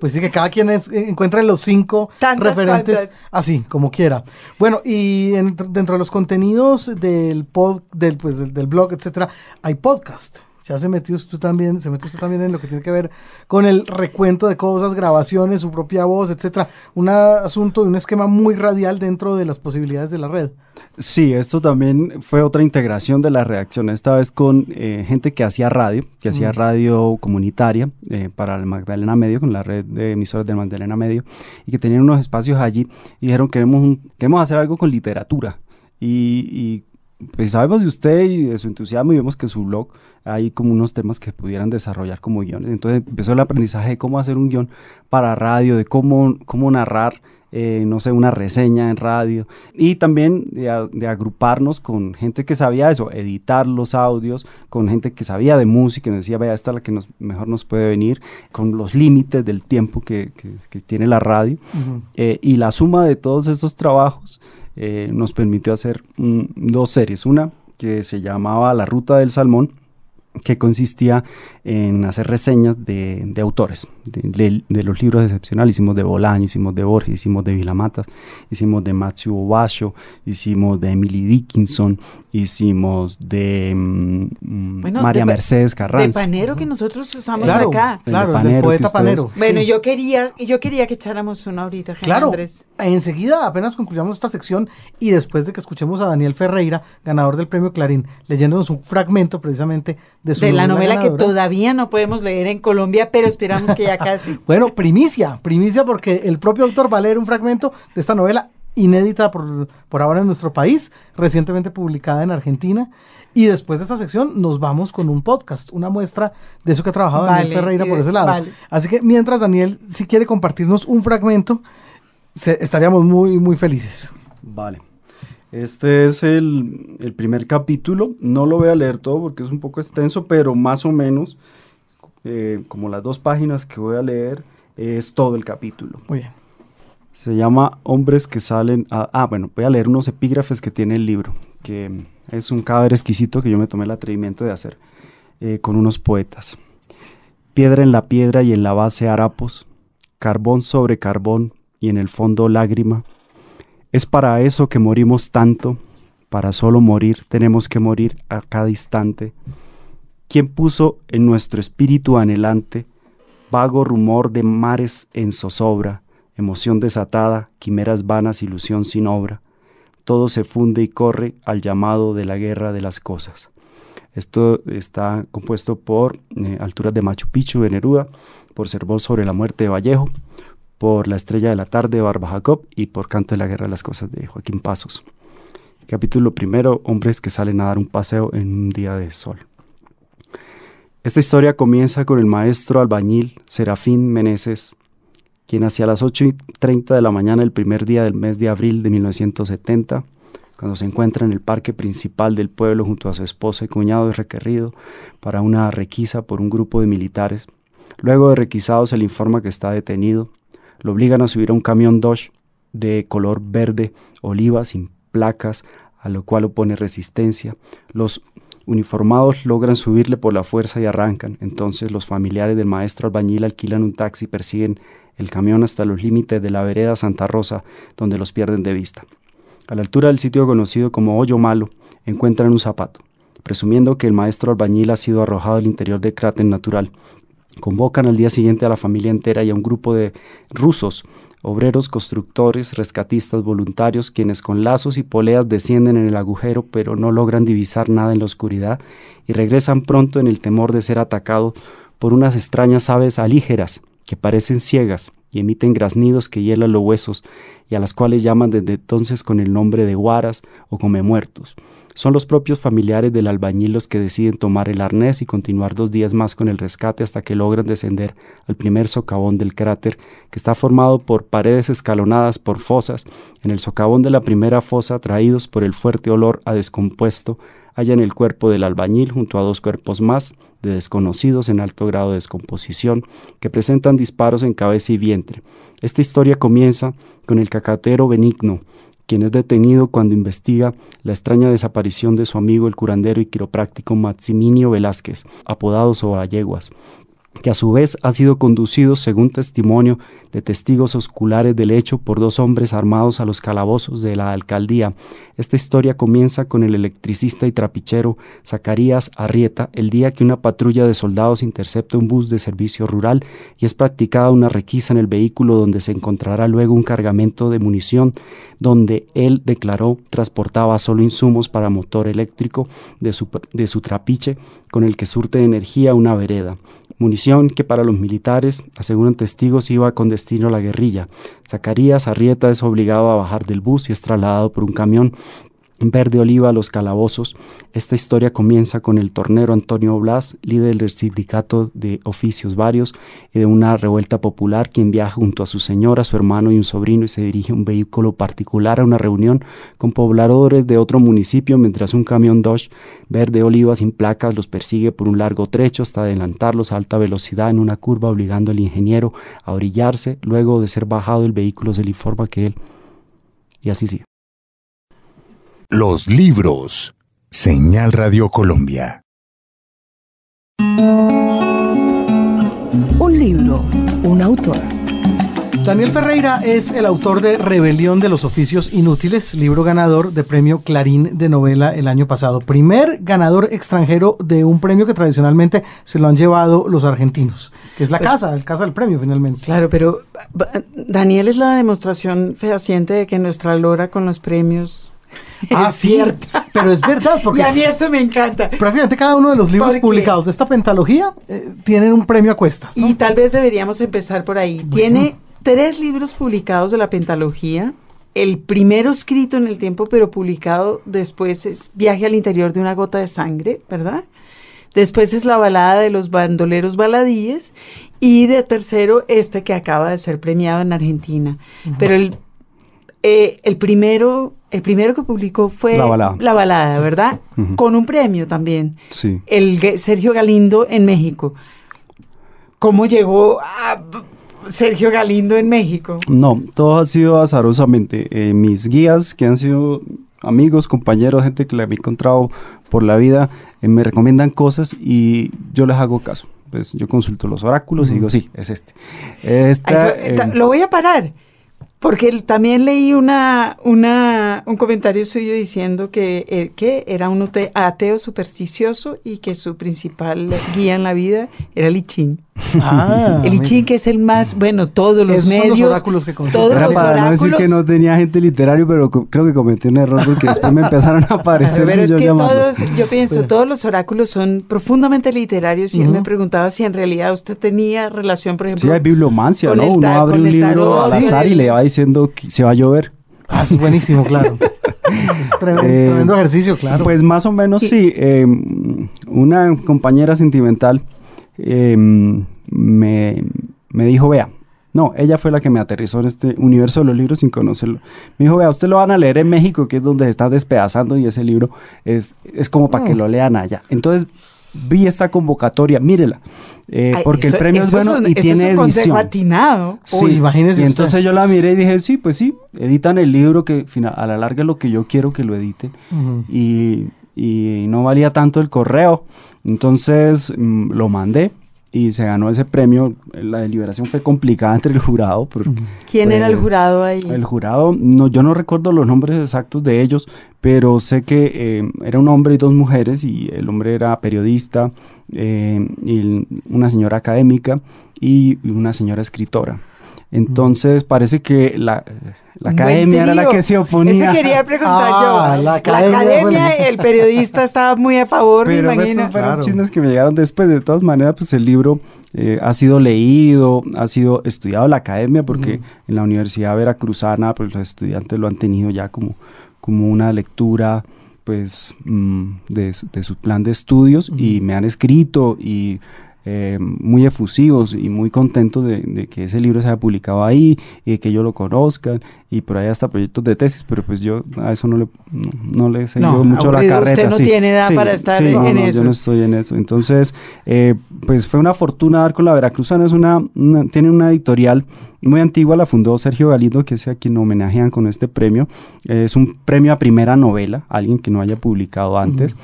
Pues sí, que cada quien es, encuentre los cinco referentes así, como quiera. Bueno, y dentro de los contenidos del pod, del, pues, del, blog, etcétera, hay podcast. Ya se metió usted también, se metió usted también en lo que tiene que ver con el recuento de cosas, grabaciones, su propia voz, etcétera. Un asunto de un esquema muy radial dentro de las posibilidades de la red. Sí, esto también fue otra integración de la redacción, esta vez con eh, gente que hacía radio, que hacía mm. radio comunitaria eh, para el Magdalena Medio, con la red de emisoras del Magdalena Medio, y que tenían unos espacios allí y dijeron, queremos, queremos hacer algo con literatura. y pues sabemos de usted y de su entusiasmo y vemos que su blog hay como unos temas que pudieran desarrollar como guiones. Entonces empezó el aprendizaje de cómo hacer un guion para radio, de cómo, cómo narrar eh, no sé, una reseña en radio y también de, agruparnos con gente que sabía eso, editar los audios, con gente que sabía de música y nos decía, vea, esta es la que nos, mejor nos puede venir, con los límites del tiempo que, tiene la radio. Eh, y la suma de todos esos trabajos eh, nos permitió hacer dos series, una que se llamaba La Ruta del Salmón, que consistía en hacer reseñas de, autores, de, los libros excepcionales. Hicimos de Bolaño, hicimos de Borges, hicimos de Vilamatas, hicimos de Matthew Obasho, hicimos de Emily Dickinson, hicimos de mm, María Mercedes Carranza. De Panero que nosotros usamos acá. Claro, el poeta Panero. Bueno, yo quería, yo quería que echáramos una ahorita, Claro, Andrés. enseguida apenas concluyamos esta sección y después de que escuchemos a Daniel Ferreira, ganador del premio Clarín, leyéndonos un fragmento precisamente de su De la novela que todavía no podemos leer en Colombia, pero esperamos que ya casi. bueno, primicia, primicia porque el propio autor va a leer un fragmento de esta novela inédita por, por ahora en nuestro país, recientemente publicada en Argentina. Y después de esta sección nos vamos con un podcast, una muestra de eso que ha trabajado Daniel Ferreira por ese lado. Así que mientras Daniel, si quiere compartirnos un fragmento, estaríamos muy, muy felices. Vale. Este es el, el, primer capítulo. No lo voy a leer todo porque es un poco extenso, pero más o menos, eh, como las dos páginas que voy a leer, es todo el capítulo. Muy bien. Se llama Hombres que salen a... Ah, bueno, voy a leer unos epígrafes que tiene el libro, que es un cadáver exquisito que yo me tomé el atrevimiento de hacer eh, con unos poetas. Piedra en la piedra y en la base harapos, carbón sobre carbón y en el fondo lágrima. Es para eso que morimos tanto, para solo morir tenemos que morir a cada instante. ¿Quién puso en nuestro espíritu anhelante vago rumor de mares en zozobra? Emoción desatada, quimeras vanas, ilusión sin obra. Todo se funde y corre al llamado de la guerra de las cosas. Esto está compuesto por eh, Alturas de Machu Picchu de Neruda, por Servón sobre la muerte de Vallejo, por La estrella de la tarde de Barba Jacob y por Canto de la guerra de las cosas de Joaquín Pasos. Capítulo primero, hombres que salen a dar un paseo en un día de sol. Esta historia comienza con el maestro albañil Serafín Meneses, quien hacia las 8 y 30 de la mañana el primer día del mes de abril de 1970, cuando se encuentra en el parque principal del pueblo junto a su esposa y cuñado, es requerido para una requisa por un grupo de militares. Luego de requisado se le informa que está detenido. Lo obligan a subir a un camión Dodge de color verde oliva sin placas, a lo cual opone resistencia. Los uniformados logran subirle por la fuerza y arrancan. Entonces los familiares del maestro albañil alquilan un taxi y persiguen el camión hasta los límites de la vereda Santa Rosa, donde los pierden de vista. A la altura del sitio conocido como Hoyo Malo, encuentran un zapato. Presumiendo que el maestro albañil ha sido arrojado al interior del cráter natural, convocan al día siguiente a la familia entera y a un grupo de rusos, obreros, constructores, rescatistas, voluntarios, quienes con lazos y poleas descienden en el agujero pero no logran divisar nada en la oscuridad y regresan pronto en el temor de ser atacados por unas extrañas aves alígeras que parecen ciegas y emiten graznidos que hielan los huesos y a las cuales llaman desde entonces con el nombre de guaras o come muertos. Son los propios familiares del albañil los que deciden tomar el arnés y continuar dos días más con el rescate hasta que logran descender al primer socavón del cráter, que está formado por paredes escalonadas por fosas. En el socavón de la primera fosa, atraídos por el fuerte olor a descompuesto, hallan el cuerpo del albañil junto a dos cuerpos más, de desconocidos en alto grado de descomposición, que presentan disparos en cabeza y vientre. Esta historia comienza con el cacatero Benigno, quien es detenido cuando investiga la extraña desaparición de su amigo el curandero y quiropráctico Maximinio Velázquez, apodado Sobayeguas, que a su vez ha sido conducido, según testimonio de testigos osculares del hecho, por dos hombres armados a los calabozos de la alcaldía. Esta historia comienza con el electricista y trapichero Zacarías Arrieta el día que una patrulla de soldados intercepta un bus de servicio rural y es practicada una requisa en el vehículo donde se encontrará luego un cargamento de munición, donde él declaró transportaba solo insumos para motor eléctrico de su, de su trapiche con el que surte de energía una vereda munición que para los militares, aseguran testigos, iba con destino a la guerrilla. Zacarías Arrieta es obligado a bajar del bus y es trasladado por un camión Verde Oliva, Los Calabozos. Esta historia comienza con el tornero Antonio Blas, líder del sindicato de oficios varios y de una revuelta popular, quien viaja junto a su señora, su hermano y un sobrino y se dirige a un vehículo particular a una reunión con pobladores de otro municipio mientras un camión Dodge Verde Oliva sin placas los persigue por un largo trecho hasta adelantarlos a alta velocidad en una curva obligando al ingeniero a orillarse. Luego de ser bajado el vehículo se le informa que él... Y así sí. Los libros. Señal Radio Colombia. Un libro, un autor. Daniel Ferreira es el autor de Rebelión de los Oficios Inútiles, libro ganador de premio Clarín de novela el año pasado. Primer ganador extranjero de un premio que tradicionalmente se lo han llevado los argentinos, que es la casa, el casa del premio finalmente. Claro, pero Daniel es la demostración fehaciente de que nuestra lora con los premios Ah, es cierta. Pero es verdad, porque. Y a mí eso me encanta. Prácticamente cada uno de los libros publicados de esta pentalogía eh, tienen un premio a cuestas. Y tal vez deberíamos empezar por ahí. Tiene tres libros publicados de la pentalogía. El primero escrito en el tiempo, pero publicado después es Viaje al interior de una gota de sangre, ¿verdad? Después es la balada de los bandoleros baladíes. Y de tercero, este que acaba de ser premiado en Argentina. Pero el, eh, el primero el primero que publicó fue La balada, la balada ¿verdad? Con un premio también. Sí. El Sergio Galindo en México. ¿Cómo llegó a Sergio Galindo en México? No, todo ha sido azarosamente. Eh, mis guías, que han sido amigos, compañeros, gente que le he encontrado por la vida, eh, me recomiendan cosas y yo les hago caso. Pues yo consulto los oráculos y digo, sí, es este. Esta, Eso, lo voy a parar. Porque también leí una, una, un comentario suyo diciendo que, eh, que era un ateo supersticioso y que su principal guía en la vida era Ching. Ah, el I Ching que es el más, bueno, todos los Esos son medios. los oráculos que todos Era los para no decir que no tenía gente literario, pero creo que cometí un error porque después me empezaron a aparecer Pero y es yo que llamarlos. todos, yo pienso, todos los oráculos son profundamente literarios y él me preguntaba si en realidad usted tenía relación, por ejemplo, Sí, hay bibliomancia, con ¿no? el Uno abre un libro tarot, al sí. azar y le va diciendo que se va a llover. Ah, eso es buenísimo, claro. Es tremendo, Eh, tremendo ejercicio, claro. Pues más o menos sí. eh, una compañera sentimental eh, me, me dijo, vea, no, ella fue la que me aterrizó en este universo de los libros sin conocerlo. Me dijo, vea, usted lo van a leer en México, que es donde se está despedazando y ese libro es, es como para que Mm. lo lean allá. Entonces vi esta convocatoria, mírela, eh, Ay, porque eso- el premio es bueno y eso tiene es un edición. atinado. Sí, Uy, imagínese y usted. entonces yo la miré y dije, sí, pues sí, editan el libro que a la larga es lo que yo quiero que lo editen. Y, y no valía tanto el correo. Entonces mm, lo mandé y se ganó ese premio. La deliberación fue complicada entre el jurado. ¿Quién fue- era el jurado ahí? El jurado, no, yo no recuerdo los nombres exactos de ellos, pero sé que eh, era un hombre y dos mujeres, y el hombre era periodista, eh, y una señora académica y y una señora escritora. Entonces parece que la, la academia era la que se oponía. Eso quería preguntar Ah, yo. la La academia, academia, bueno. el periodista estaba muy a favor, Pero me imagino. fueron Claro. chismes que me llegaron después. De todas maneras, pues el libro eh, ha sido leído, ha sido estudiado en la academia, porque en la Universidad Veracruzana, pues los estudiantes lo han tenido ya como, como una lectura pues mm, de, su- de su plan de estudios y me han escrito y eh, muy efusivos y muy contentos de, de que ese libro se haya publicado ahí y de que ellos lo conozcan y por ahí hasta proyectos de tesis, pero pues yo a eso no le, no, no le he seguido No, mucho la carreta. usted no sí. tiene edad Sí, para estar sí, en- en no, eso. Yo no estoy en eso. Entonces, eh, pues fue una fortuna dar con la Veracruzana. Es una, una- tiene una editorial muy antigua, la fundó Sergio Galindo, que es a quien homenajean con este premio. Eh, es un premio a primera novela, alguien que no haya publicado antes.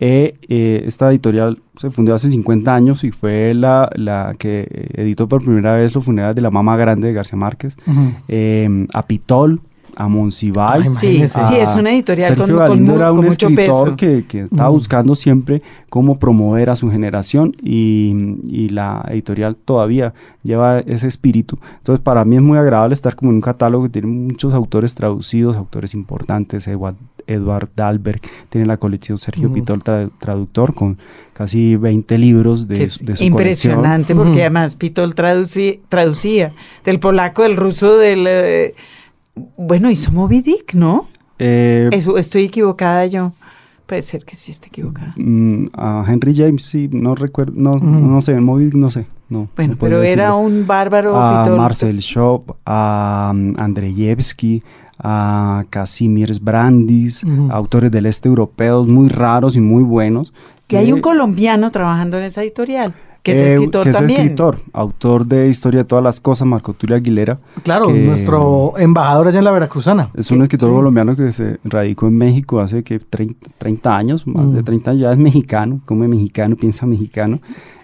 Eh, eh, esta editorial se fundó hace 50 años y fue la, la que editó por primera vez los funerales de la mamá grande de García Márquez, Ujú. eh, a Pitol, a Monsiváis. Ay, Sí, imagínese. sí, es a una editorial con, Sergio con mu- era con un mucho escritor peso. que, que estaba Ujú. buscando siempre cómo promover a su generación y, y la editorial todavía lleva ese espíritu. Entonces para mí es muy agradable estar como en un catálogo que tiene muchos autores traducidos, autores importantes, Edward, Edward Dahlberg, tiene la colección Sergio. Pitol tra- traductor con casi 20 libros de, es de su impresionante porque además Pitol traducía del polaco, del ruso, del... eh, bueno, hizo Moby Dick, ¿no? Eh, Eso, estoy equivocada yo. Puede ser que sí esté equivocada. mm, a Henry James, sí, no recuerdo, no, no sé, Moby, no sé, no. Bueno, no pero era decirlo. un bárbaro a. Marcel Schopp, a um, Andreyevsky, a Kazimierz Brandis, Ujú. autores del este europeos muy raros y muy buenos. Que hay un colombiano trabajando en esa editorial, que es eh, escritor que es también. escritor, autor de Historia de todas las cosas, Marco Tulio Aguilera. Claro, que nuestro embajador allá en la Veracruzana. Es un escritor colombiano que se radicó en México hace que 30, 30 años, más de Mm. 30 años, ya es mexicano, come mexicano, piensa mexicano,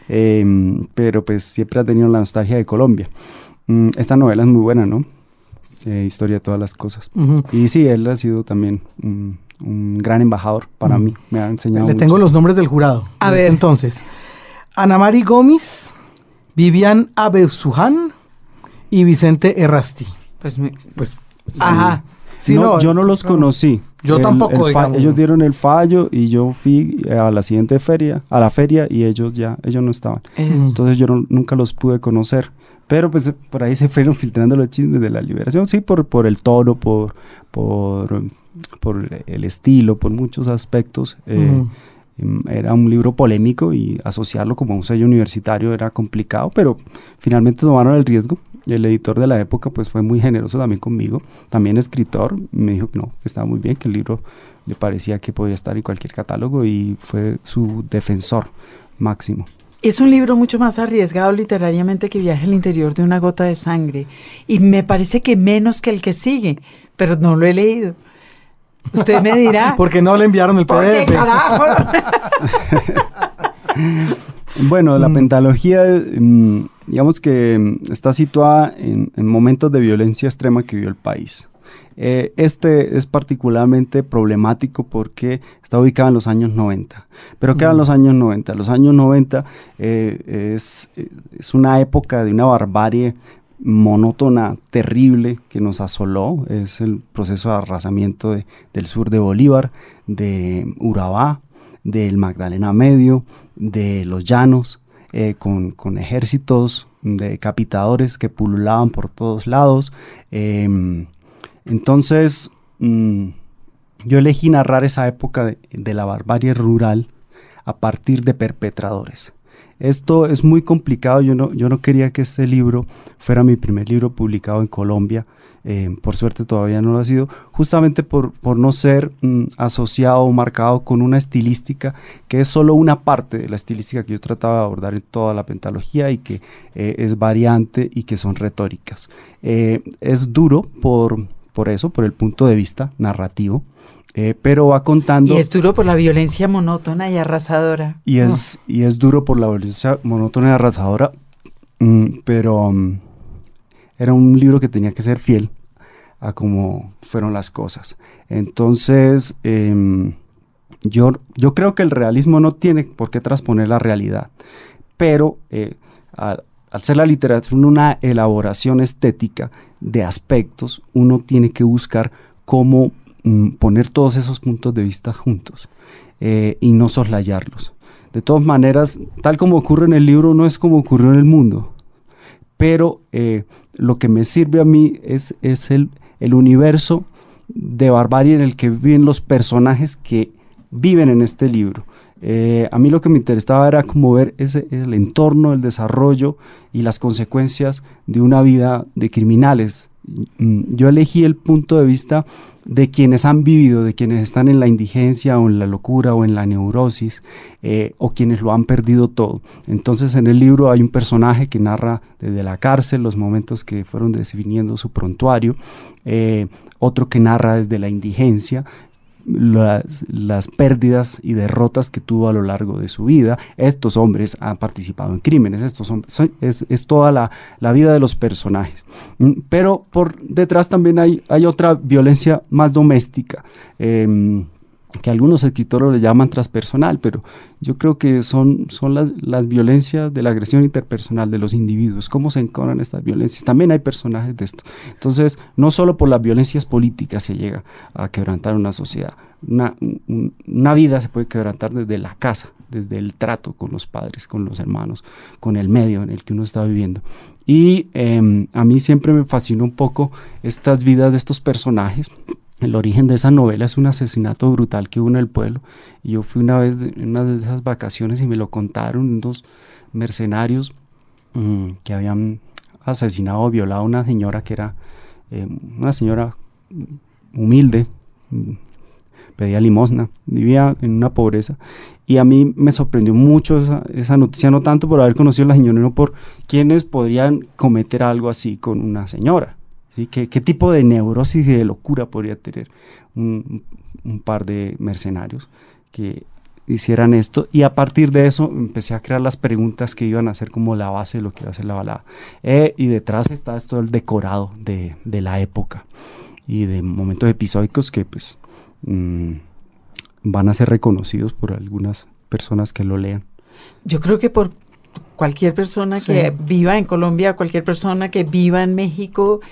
eh, pero pues siempre ha tenido la nostalgia de Colombia. Mm, esta novela es muy buena, ¿no? Eh, historia de todas las cosas. Y sí, él ha sido también un, un gran embajador para Mm. mí, me ha enseñado Le mucho. tengo los nombres del jurado. A ver. Entonces, Ana Mari Gómez, Vivian Abesujan y Vicente Errasti. Pues, me- Pues, Ajá. sí, no, no, yo no los conocí. Yo tampoco, el fa- digamos. ellos dieron el fallo y yo fui a la siguiente feria, a la feria y ellos ya, ellos no estaban. eh, Entonces yo no- nunca los pude conocer. Pero pues por ahí se fueron filtrando los chismes de la liberación. Sí, por, por el tono, por, por, por el estilo, por muchos aspectos. eh, em, Era un libro polémico y asociarlo como un sello universitario era complicado, pero finalmente tomaron el riesgo. El editor de la época pues fue muy generoso también conmigo, también escritor, me dijo que no, que estaba muy bien, que el libro le parecía que podía estar en cualquier catálogo y fue su defensor máximo. Es un libro mucho más arriesgado literariamente que Viaje al interior de una gota de sangre. Y me parece que menos que el que sigue, pero no lo he leído. Usted me dirá. Porque no le enviaron el ¿Por qué PDF. carajo? Bueno, la Mm. pentalogía, mm, digamos que mm, está situada en, en momentos de violencia extrema que vivió el país. Eh, este es particularmente problemático porque está ubicado en los años 90. ¿Pero qué eran Mm. los años 90? Los años 90 eh, es, es una época de una barbarie monótona, terrible, que nos asoló. Es el proceso de arrasamiento de- del sur de Bolívar, de Urabá, del Magdalena Medio, de los llanos, eh, con, con ejércitos de decapitadores que pululaban por todos lados. Em, entonces, mm, yo elegí narrar esa época de la barbarie rural a partir de perpetradores. Esto es muy complicado, yo no, yo no quería que este libro fuera mi primer libro publicado en Colombia, eh, por suerte todavía no lo ha sido, justamente por, por no ser mm, asociado o marcado con una estilística que es solo una parte de la estilística que yo trataba de abordar en toda la pentalogía y que eh, es variante y que son retóricas. Eh, es duro por, por eso, por el punto de vista narrativo, eh, pero va contando... Y es duro por la violencia monótona y arrasadora. Y es, y es duro por la violencia monótona y arrasadora, mm, pero mm, era un libro que tenía que ser fiel a cómo fueron las cosas. Entonces, em, yo, yo creo que el realismo no tiene por qué transponer la realidad, pero eh, al, al ser la literatura una elaboración estética de aspectos, uno tiene que buscar cómo mm, poner todos esos puntos de vista juntos eh, y no soslayarlos. De todas maneras, tal como ocurre en el libro, no es como ocurrió en el mundo. Pero eh, lo que me sirve a mí es, es el, el universo de barbarie en el que viven los personajes que viven en este libro. Eh, a mí lo que me interesaba era como ver ese, el entorno, el desarrollo y las consecuencias de una vida de criminales. Mm, Yo elegí el punto de vista de quienes han vivido, de quienes están en la indigencia o en la locura o en la neurosis, eh, o quienes lo han perdido todo. Entonces en el libro hay un personaje que narra desde la cárcel los momentos que fueron definiendo su prontuario, eh, otro que narra desde la indigencia, las, pérdidas y derrotas que tuvo a lo largo de su vida. Estos hombres han participado en crímenes, estos hombres, es, es toda la, la, vida de los personajes. Pero por detrás también hay, hay otra violencia más doméstica. Eh, que algunos escritores le llaman transpersonal, pero yo creo que son, son las, las, violencias de la agresión interpersonal de los individuos, cómo se encontran estas violencias. También hay personajes de esto. Entonces, no solo por las violencias políticas se llega a quebrantar una sociedad, una, un, una vida se puede quebrantar desde la casa, desde el trato con los padres, con los hermanos, con el medio en el que uno está viviendo. Y eh, a mí siempre me fascinó un poco estas vidas de estos personajes el origen de esa novela es un asesinato brutal que hubo en el pueblo. Yo fui una vez en una de esas vacaciones y me lo contaron dos mercenarios mm, que habían asesinado o violado a una señora que era eh, una señora humilde, mm, pedía limosna, vivía en una pobreza. Y a mí me sorprendió mucho esa, esa noticia, no tanto por haber conocido a la señora, sino por quienes podrían cometer algo así con una señora. ¿Sí? ¿Qué, ¿Qué, tipo de neurosis y de locura podría tener un, par de mercenarios que hicieran esto? Y a partir de eso empecé a crear las preguntas que iban a ser como la base de lo que iba a ser la balada. Eh, y detrás está esto el decorado de, la época y de momentos episódicos que pues mmm, van a ser reconocidos por algunas personas que lo lean. Yo creo que por cualquier persona sí. que viva en Colombia, cualquier persona que viva en México,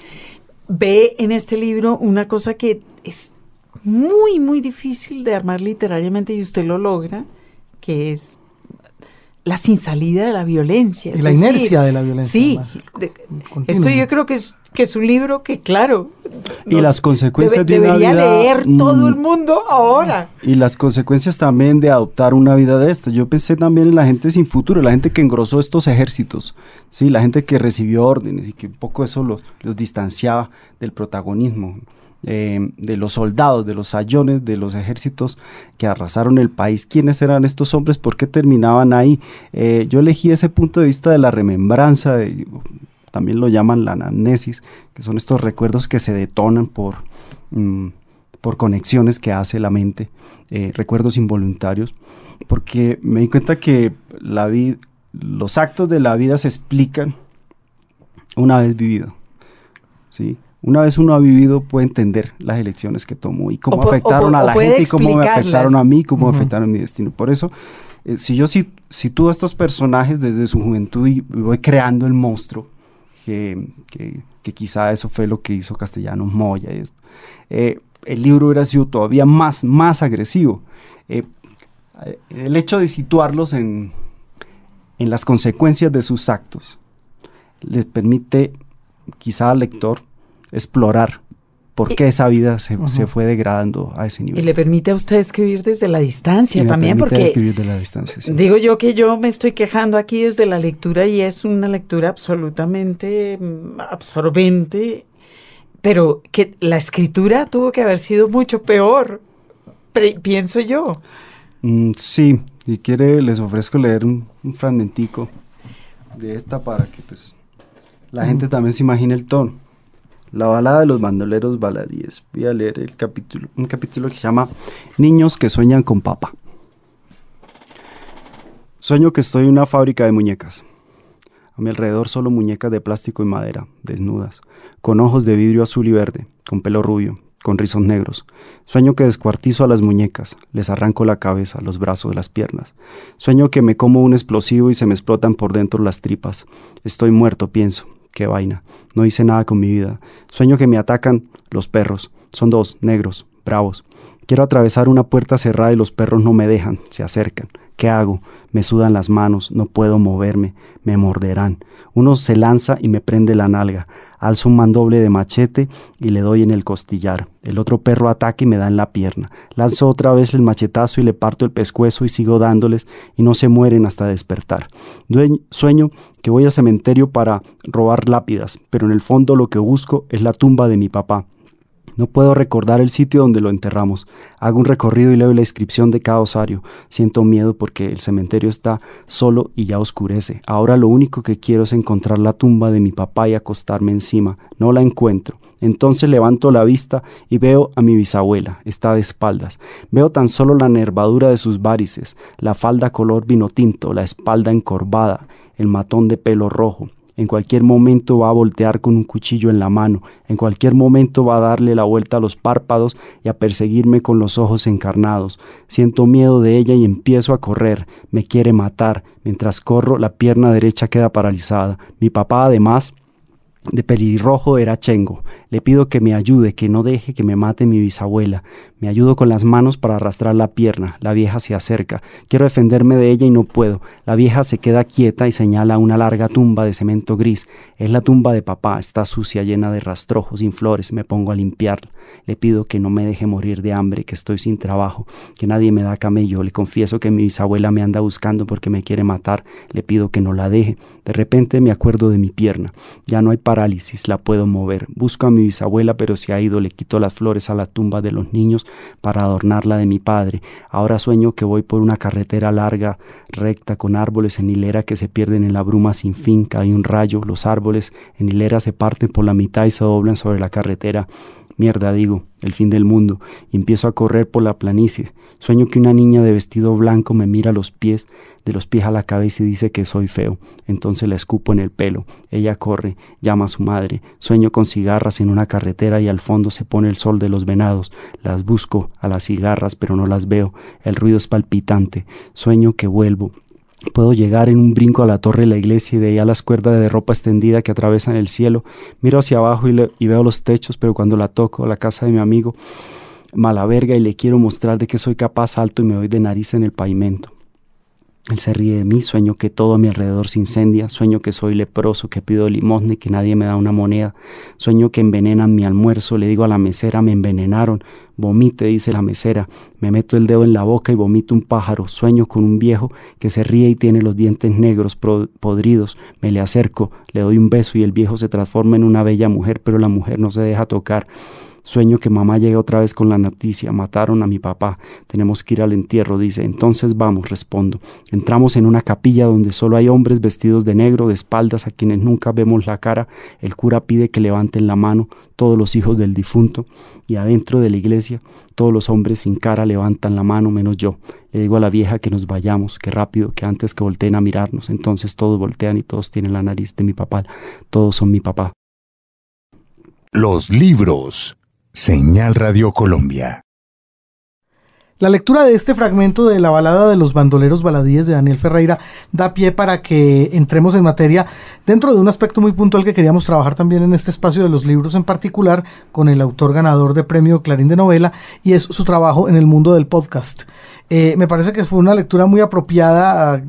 ve en este libro una cosa que es muy, muy difícil de armar literariamente y usted lo logra, que es la sin salida de la violencia. Y la decir, inercia de la violencia. Sí, de, esto yo creo que es, que es un libro que, claro. Y las consecuencias debe, de una debería vida, leer todo el mundo ahora. Y las consecuencias también de adoptar una vida de esta. Yo pensé también en la gente sin futuro, la gente que engrosó estos ejércitos, ¿sí? la gente que recibió órdenes y que un poco eso los, los distanciaba del protagonismo. Eh, de los soldados, de los sayones, de los ejércitos que arrasaron el país. ¿Quiénes eran estos hombres? ¿Por qué terminaban ahí? Eh, yo elegí ese punto de vista de la remembranza, de, también lo llaman la anamnesis, que son estos recuerdos que se detonan por, mm, por conexiones que hace la mente, eh, recuerdos involuntarios, porque me di cuenta que la los actos de la vida se explican una vez vivido. ¿sí? una vez uno ha vivido puede entender las elecciones que tomó y cómo o afectaron o, a la gente y cómo me afectaron a mí, cómo uh -huh. afectaron mi destino. Por eso, eh, si yo sitúo a estos personajes desde su juventud y voy creando el monstruo, que, quizá eso fue lo que hizo Castellanos Moya, eh, el libro hubiera sido todavía más, más agresivo. Eh, el hecho de situarlos en, en las consecuencias de sus actos les permite quizá al lector explorar por qué esa vida se, uh -huh. se, fue degradando a ese nivel. Y le permite a usted escribir desde la distancia también, porque escribir de la distancia, sí. digo yo que yo me estoy quejando aquí desde la lectura y es una lectura absolutamente mm, absorbente, pero que la escritura tuvo que haber sido mucho peor, pienso yo. Mm, sí, si quiere les ofrezco leer un, un fragmentico de esta para que pues la gente uh -huh. también se imagine el tono. La balada de los bandoleros baladíes. Voy a leer el capítulo, un capítulo que se llama Niños que sueñan con papá. Sueño que estoy en una fábrica de muñecas. A mi alrededor solo muñecas de plástico y madera, desnudas, con ojos de vidrio azul y verde, con pelo rubio, con rizos negros. Sueño que descuartizo a las muñecas, les arranco la cabeza, los brazos, las piernas. Sueño que me como un explosivo y se me explotan por dentro las tripas. Estoy muerto, pienso. Qué vaina. No hice nada con mi vida. Sueño que me atacan los perros. Son dos, negros, bravos. Quiero atravesar una puerta cerrada y los perros no me dejan, se acercan. ¿Qué hago? Me sudan las manos, no puedo moverme, me morderán. Uno se lanza y me prende la nalga. Alzo un mandoble de machete y le doy en el costillar. El otro perro ataca y me da en la pierna. Lanzo otra vez el machetazo y le parto el pescuezo y sigo dándoles y no se mueren hasta despertar. Sueño que voy al cementerio para robar lápidas, pero en el fondo lo que busco es la tumba de mi papá. No puedo recordar el sitio donde lo enterramos. Hago un recorrido y leo la inscripción de cada osario. Siento miedo porque el cementerio está solo y ya oscurece. Ahora lo único que quiero es encontrar la tumba de mi papá y acostarme encima. No la encuentro. Entonces levanto la vista y veo a mi bisabuela. Está de espaldas. Veo tan solo la nervadura de sus varices, la falda color vino tinto, la espalda encorvada, el matón de pelo rojo. En cualquier momento va a voltear con un cuchillo en la mano, en cualquier momento va a darle la vuelta a los párpados y a perseguirme con los ojos encarnados. Siento miedo de ella y empiezo a correr. Me quiere matar. Mientras corro, la pierna derecha queda paralizada. Mi papá, además, de pelirrojo era Chengo. Le pido que me ayude, que no deje que me mate mi bisabuela. Me ayudo con las manos para arrastrar la pierna. La vieja se acerca. Quiero defenderme de ella y no puedo. La vieja se queda quieta y señala una larga tumba de cemento gris. Es la tumba de papá. Está sucia, llena de rastrojos, sin flores. Me pongo a limpiarla. Le pido que no me deje morir de hambre, que estoy sin trabajo, que nadie me da camello. Le confieso que mi bisabuela me anda buscando porque me quiere matar. Le pido que no la deje. De repente me acuerdo de mi pierna. Ya no hay la puedo mover. Busco a mi bisabuela, pero se ha ido. Le quito las flores a la tumba de los niños para adornarla de mi padre. Ahora sueño que voy por una carretera larga, recta, con árboles en hilera que se pierden en la bruma sin fin. Cae un rayo, los árboles en hilera se parten por la mitad y se doblan sobre la carretera. Mierda, digo, el fin del mundo, y empiezo a correr por la planicie. Sueño que una niña de vestido blanco me mira los pies, de los pies a la cabeza y dice que soy feo. Entonces la escupo en el pelo. Ella corre, llama a su madre. Sueño con cigarras en una carretera y al fondo se pone el sol de los venados. Las busco a las cigarras, pero no las veo. El ruido es palpitante. Sueño que vuelvo, Puedo llegar en un brinco a la torre de la iglesia y de ahí a las cuerdas de ropa extendida que atravesan el cielo. Miro hacia abajo y, y veo los techos, pero cuando la toco, la casa de mi amigo, mala verga, y le quiero mostrar de que soy capaz, alto y me doy de nariz en el pavimento. Él se ríe de mí, sueño que todo a mi alrededor se incendia, sueño que soy leproso, que pido limosna y que nadie me da una moneda, sueño que envenenan mi almuerzo, le digo a la mesera, me envenenaron, vomite, dice la mesera, me meto el dedo en la boca y vomito un pájaro, sueño con un viejo que se ríe y tiene los dientes negros podridos, me le acerco, le doy un beso y el viejo se transforma en una bella mujer, pero la mujer no se deja tocar. Sueño que mamá llegue otra vez con la noticia, mataron a mi papá, tenemos que ir al entierro, dice. Entonces vamos, respondo. Entramos en una capilla donde solo hay hombres vestidos de negro, de espaldas a quienes nunca vemos la cara. El cura pide que levanten la mano todos los hijos del difunto y adentro de la iglesia todos los hombres sin cara levantan la mano menos yo. Le digo a la vieja que nos vayamos, que rápido, que antes que volteen a mirarnos. Entonces todos voltean y todos tienen la nariz de mi papá. Todos son mi papá. Los libros. Señal Radio Colombia. La lectura de este fragmento de la balada de los bandoleros baladíes de Daniel Ferreira da pie para que entremos en materia dentro de un aspecto muy puntual que queríamos trabajar también en este espacio de los libros en particular con el autor ganador de premio Clarín de Novela y es su trabajo en el mundo del podcast. Eh, me parece que fue una lectura muy apropiada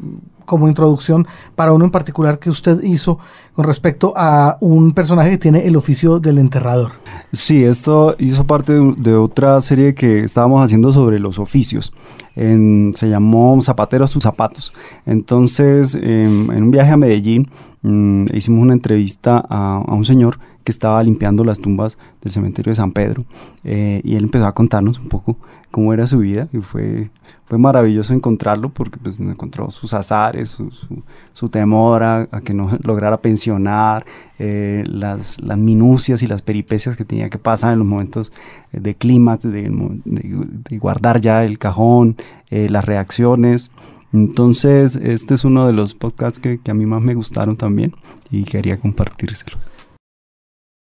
como introducción para uno en particular que usted hizo con respecto a un personaje que tiene el oficio del enterrador. Sí, esto hizo parte de, otra serie que estábamos haciendo sobre los oficios. se llamó Zapateros sus zapatos. Entonces, en, un viaje a Medellín, mm, hicimos una entrevista a, un señor que estaba limpiando las tumbas del cementerio de San Pedro eh, y él empezó a contarnos un poco cómo era su vida y fue, fue maravilloso encontrarlo porque pues encontró sus azares, su, temor a, que no lograra pensionar, eh, las, las, minucias y las peripecias que tenía que pasar en los momentos de clímax, de, guardar ya el cajón, eh, las reacciones. Entonces, este es uno de los podcasts que, que a mí más me gustaron también y quería compartírselo.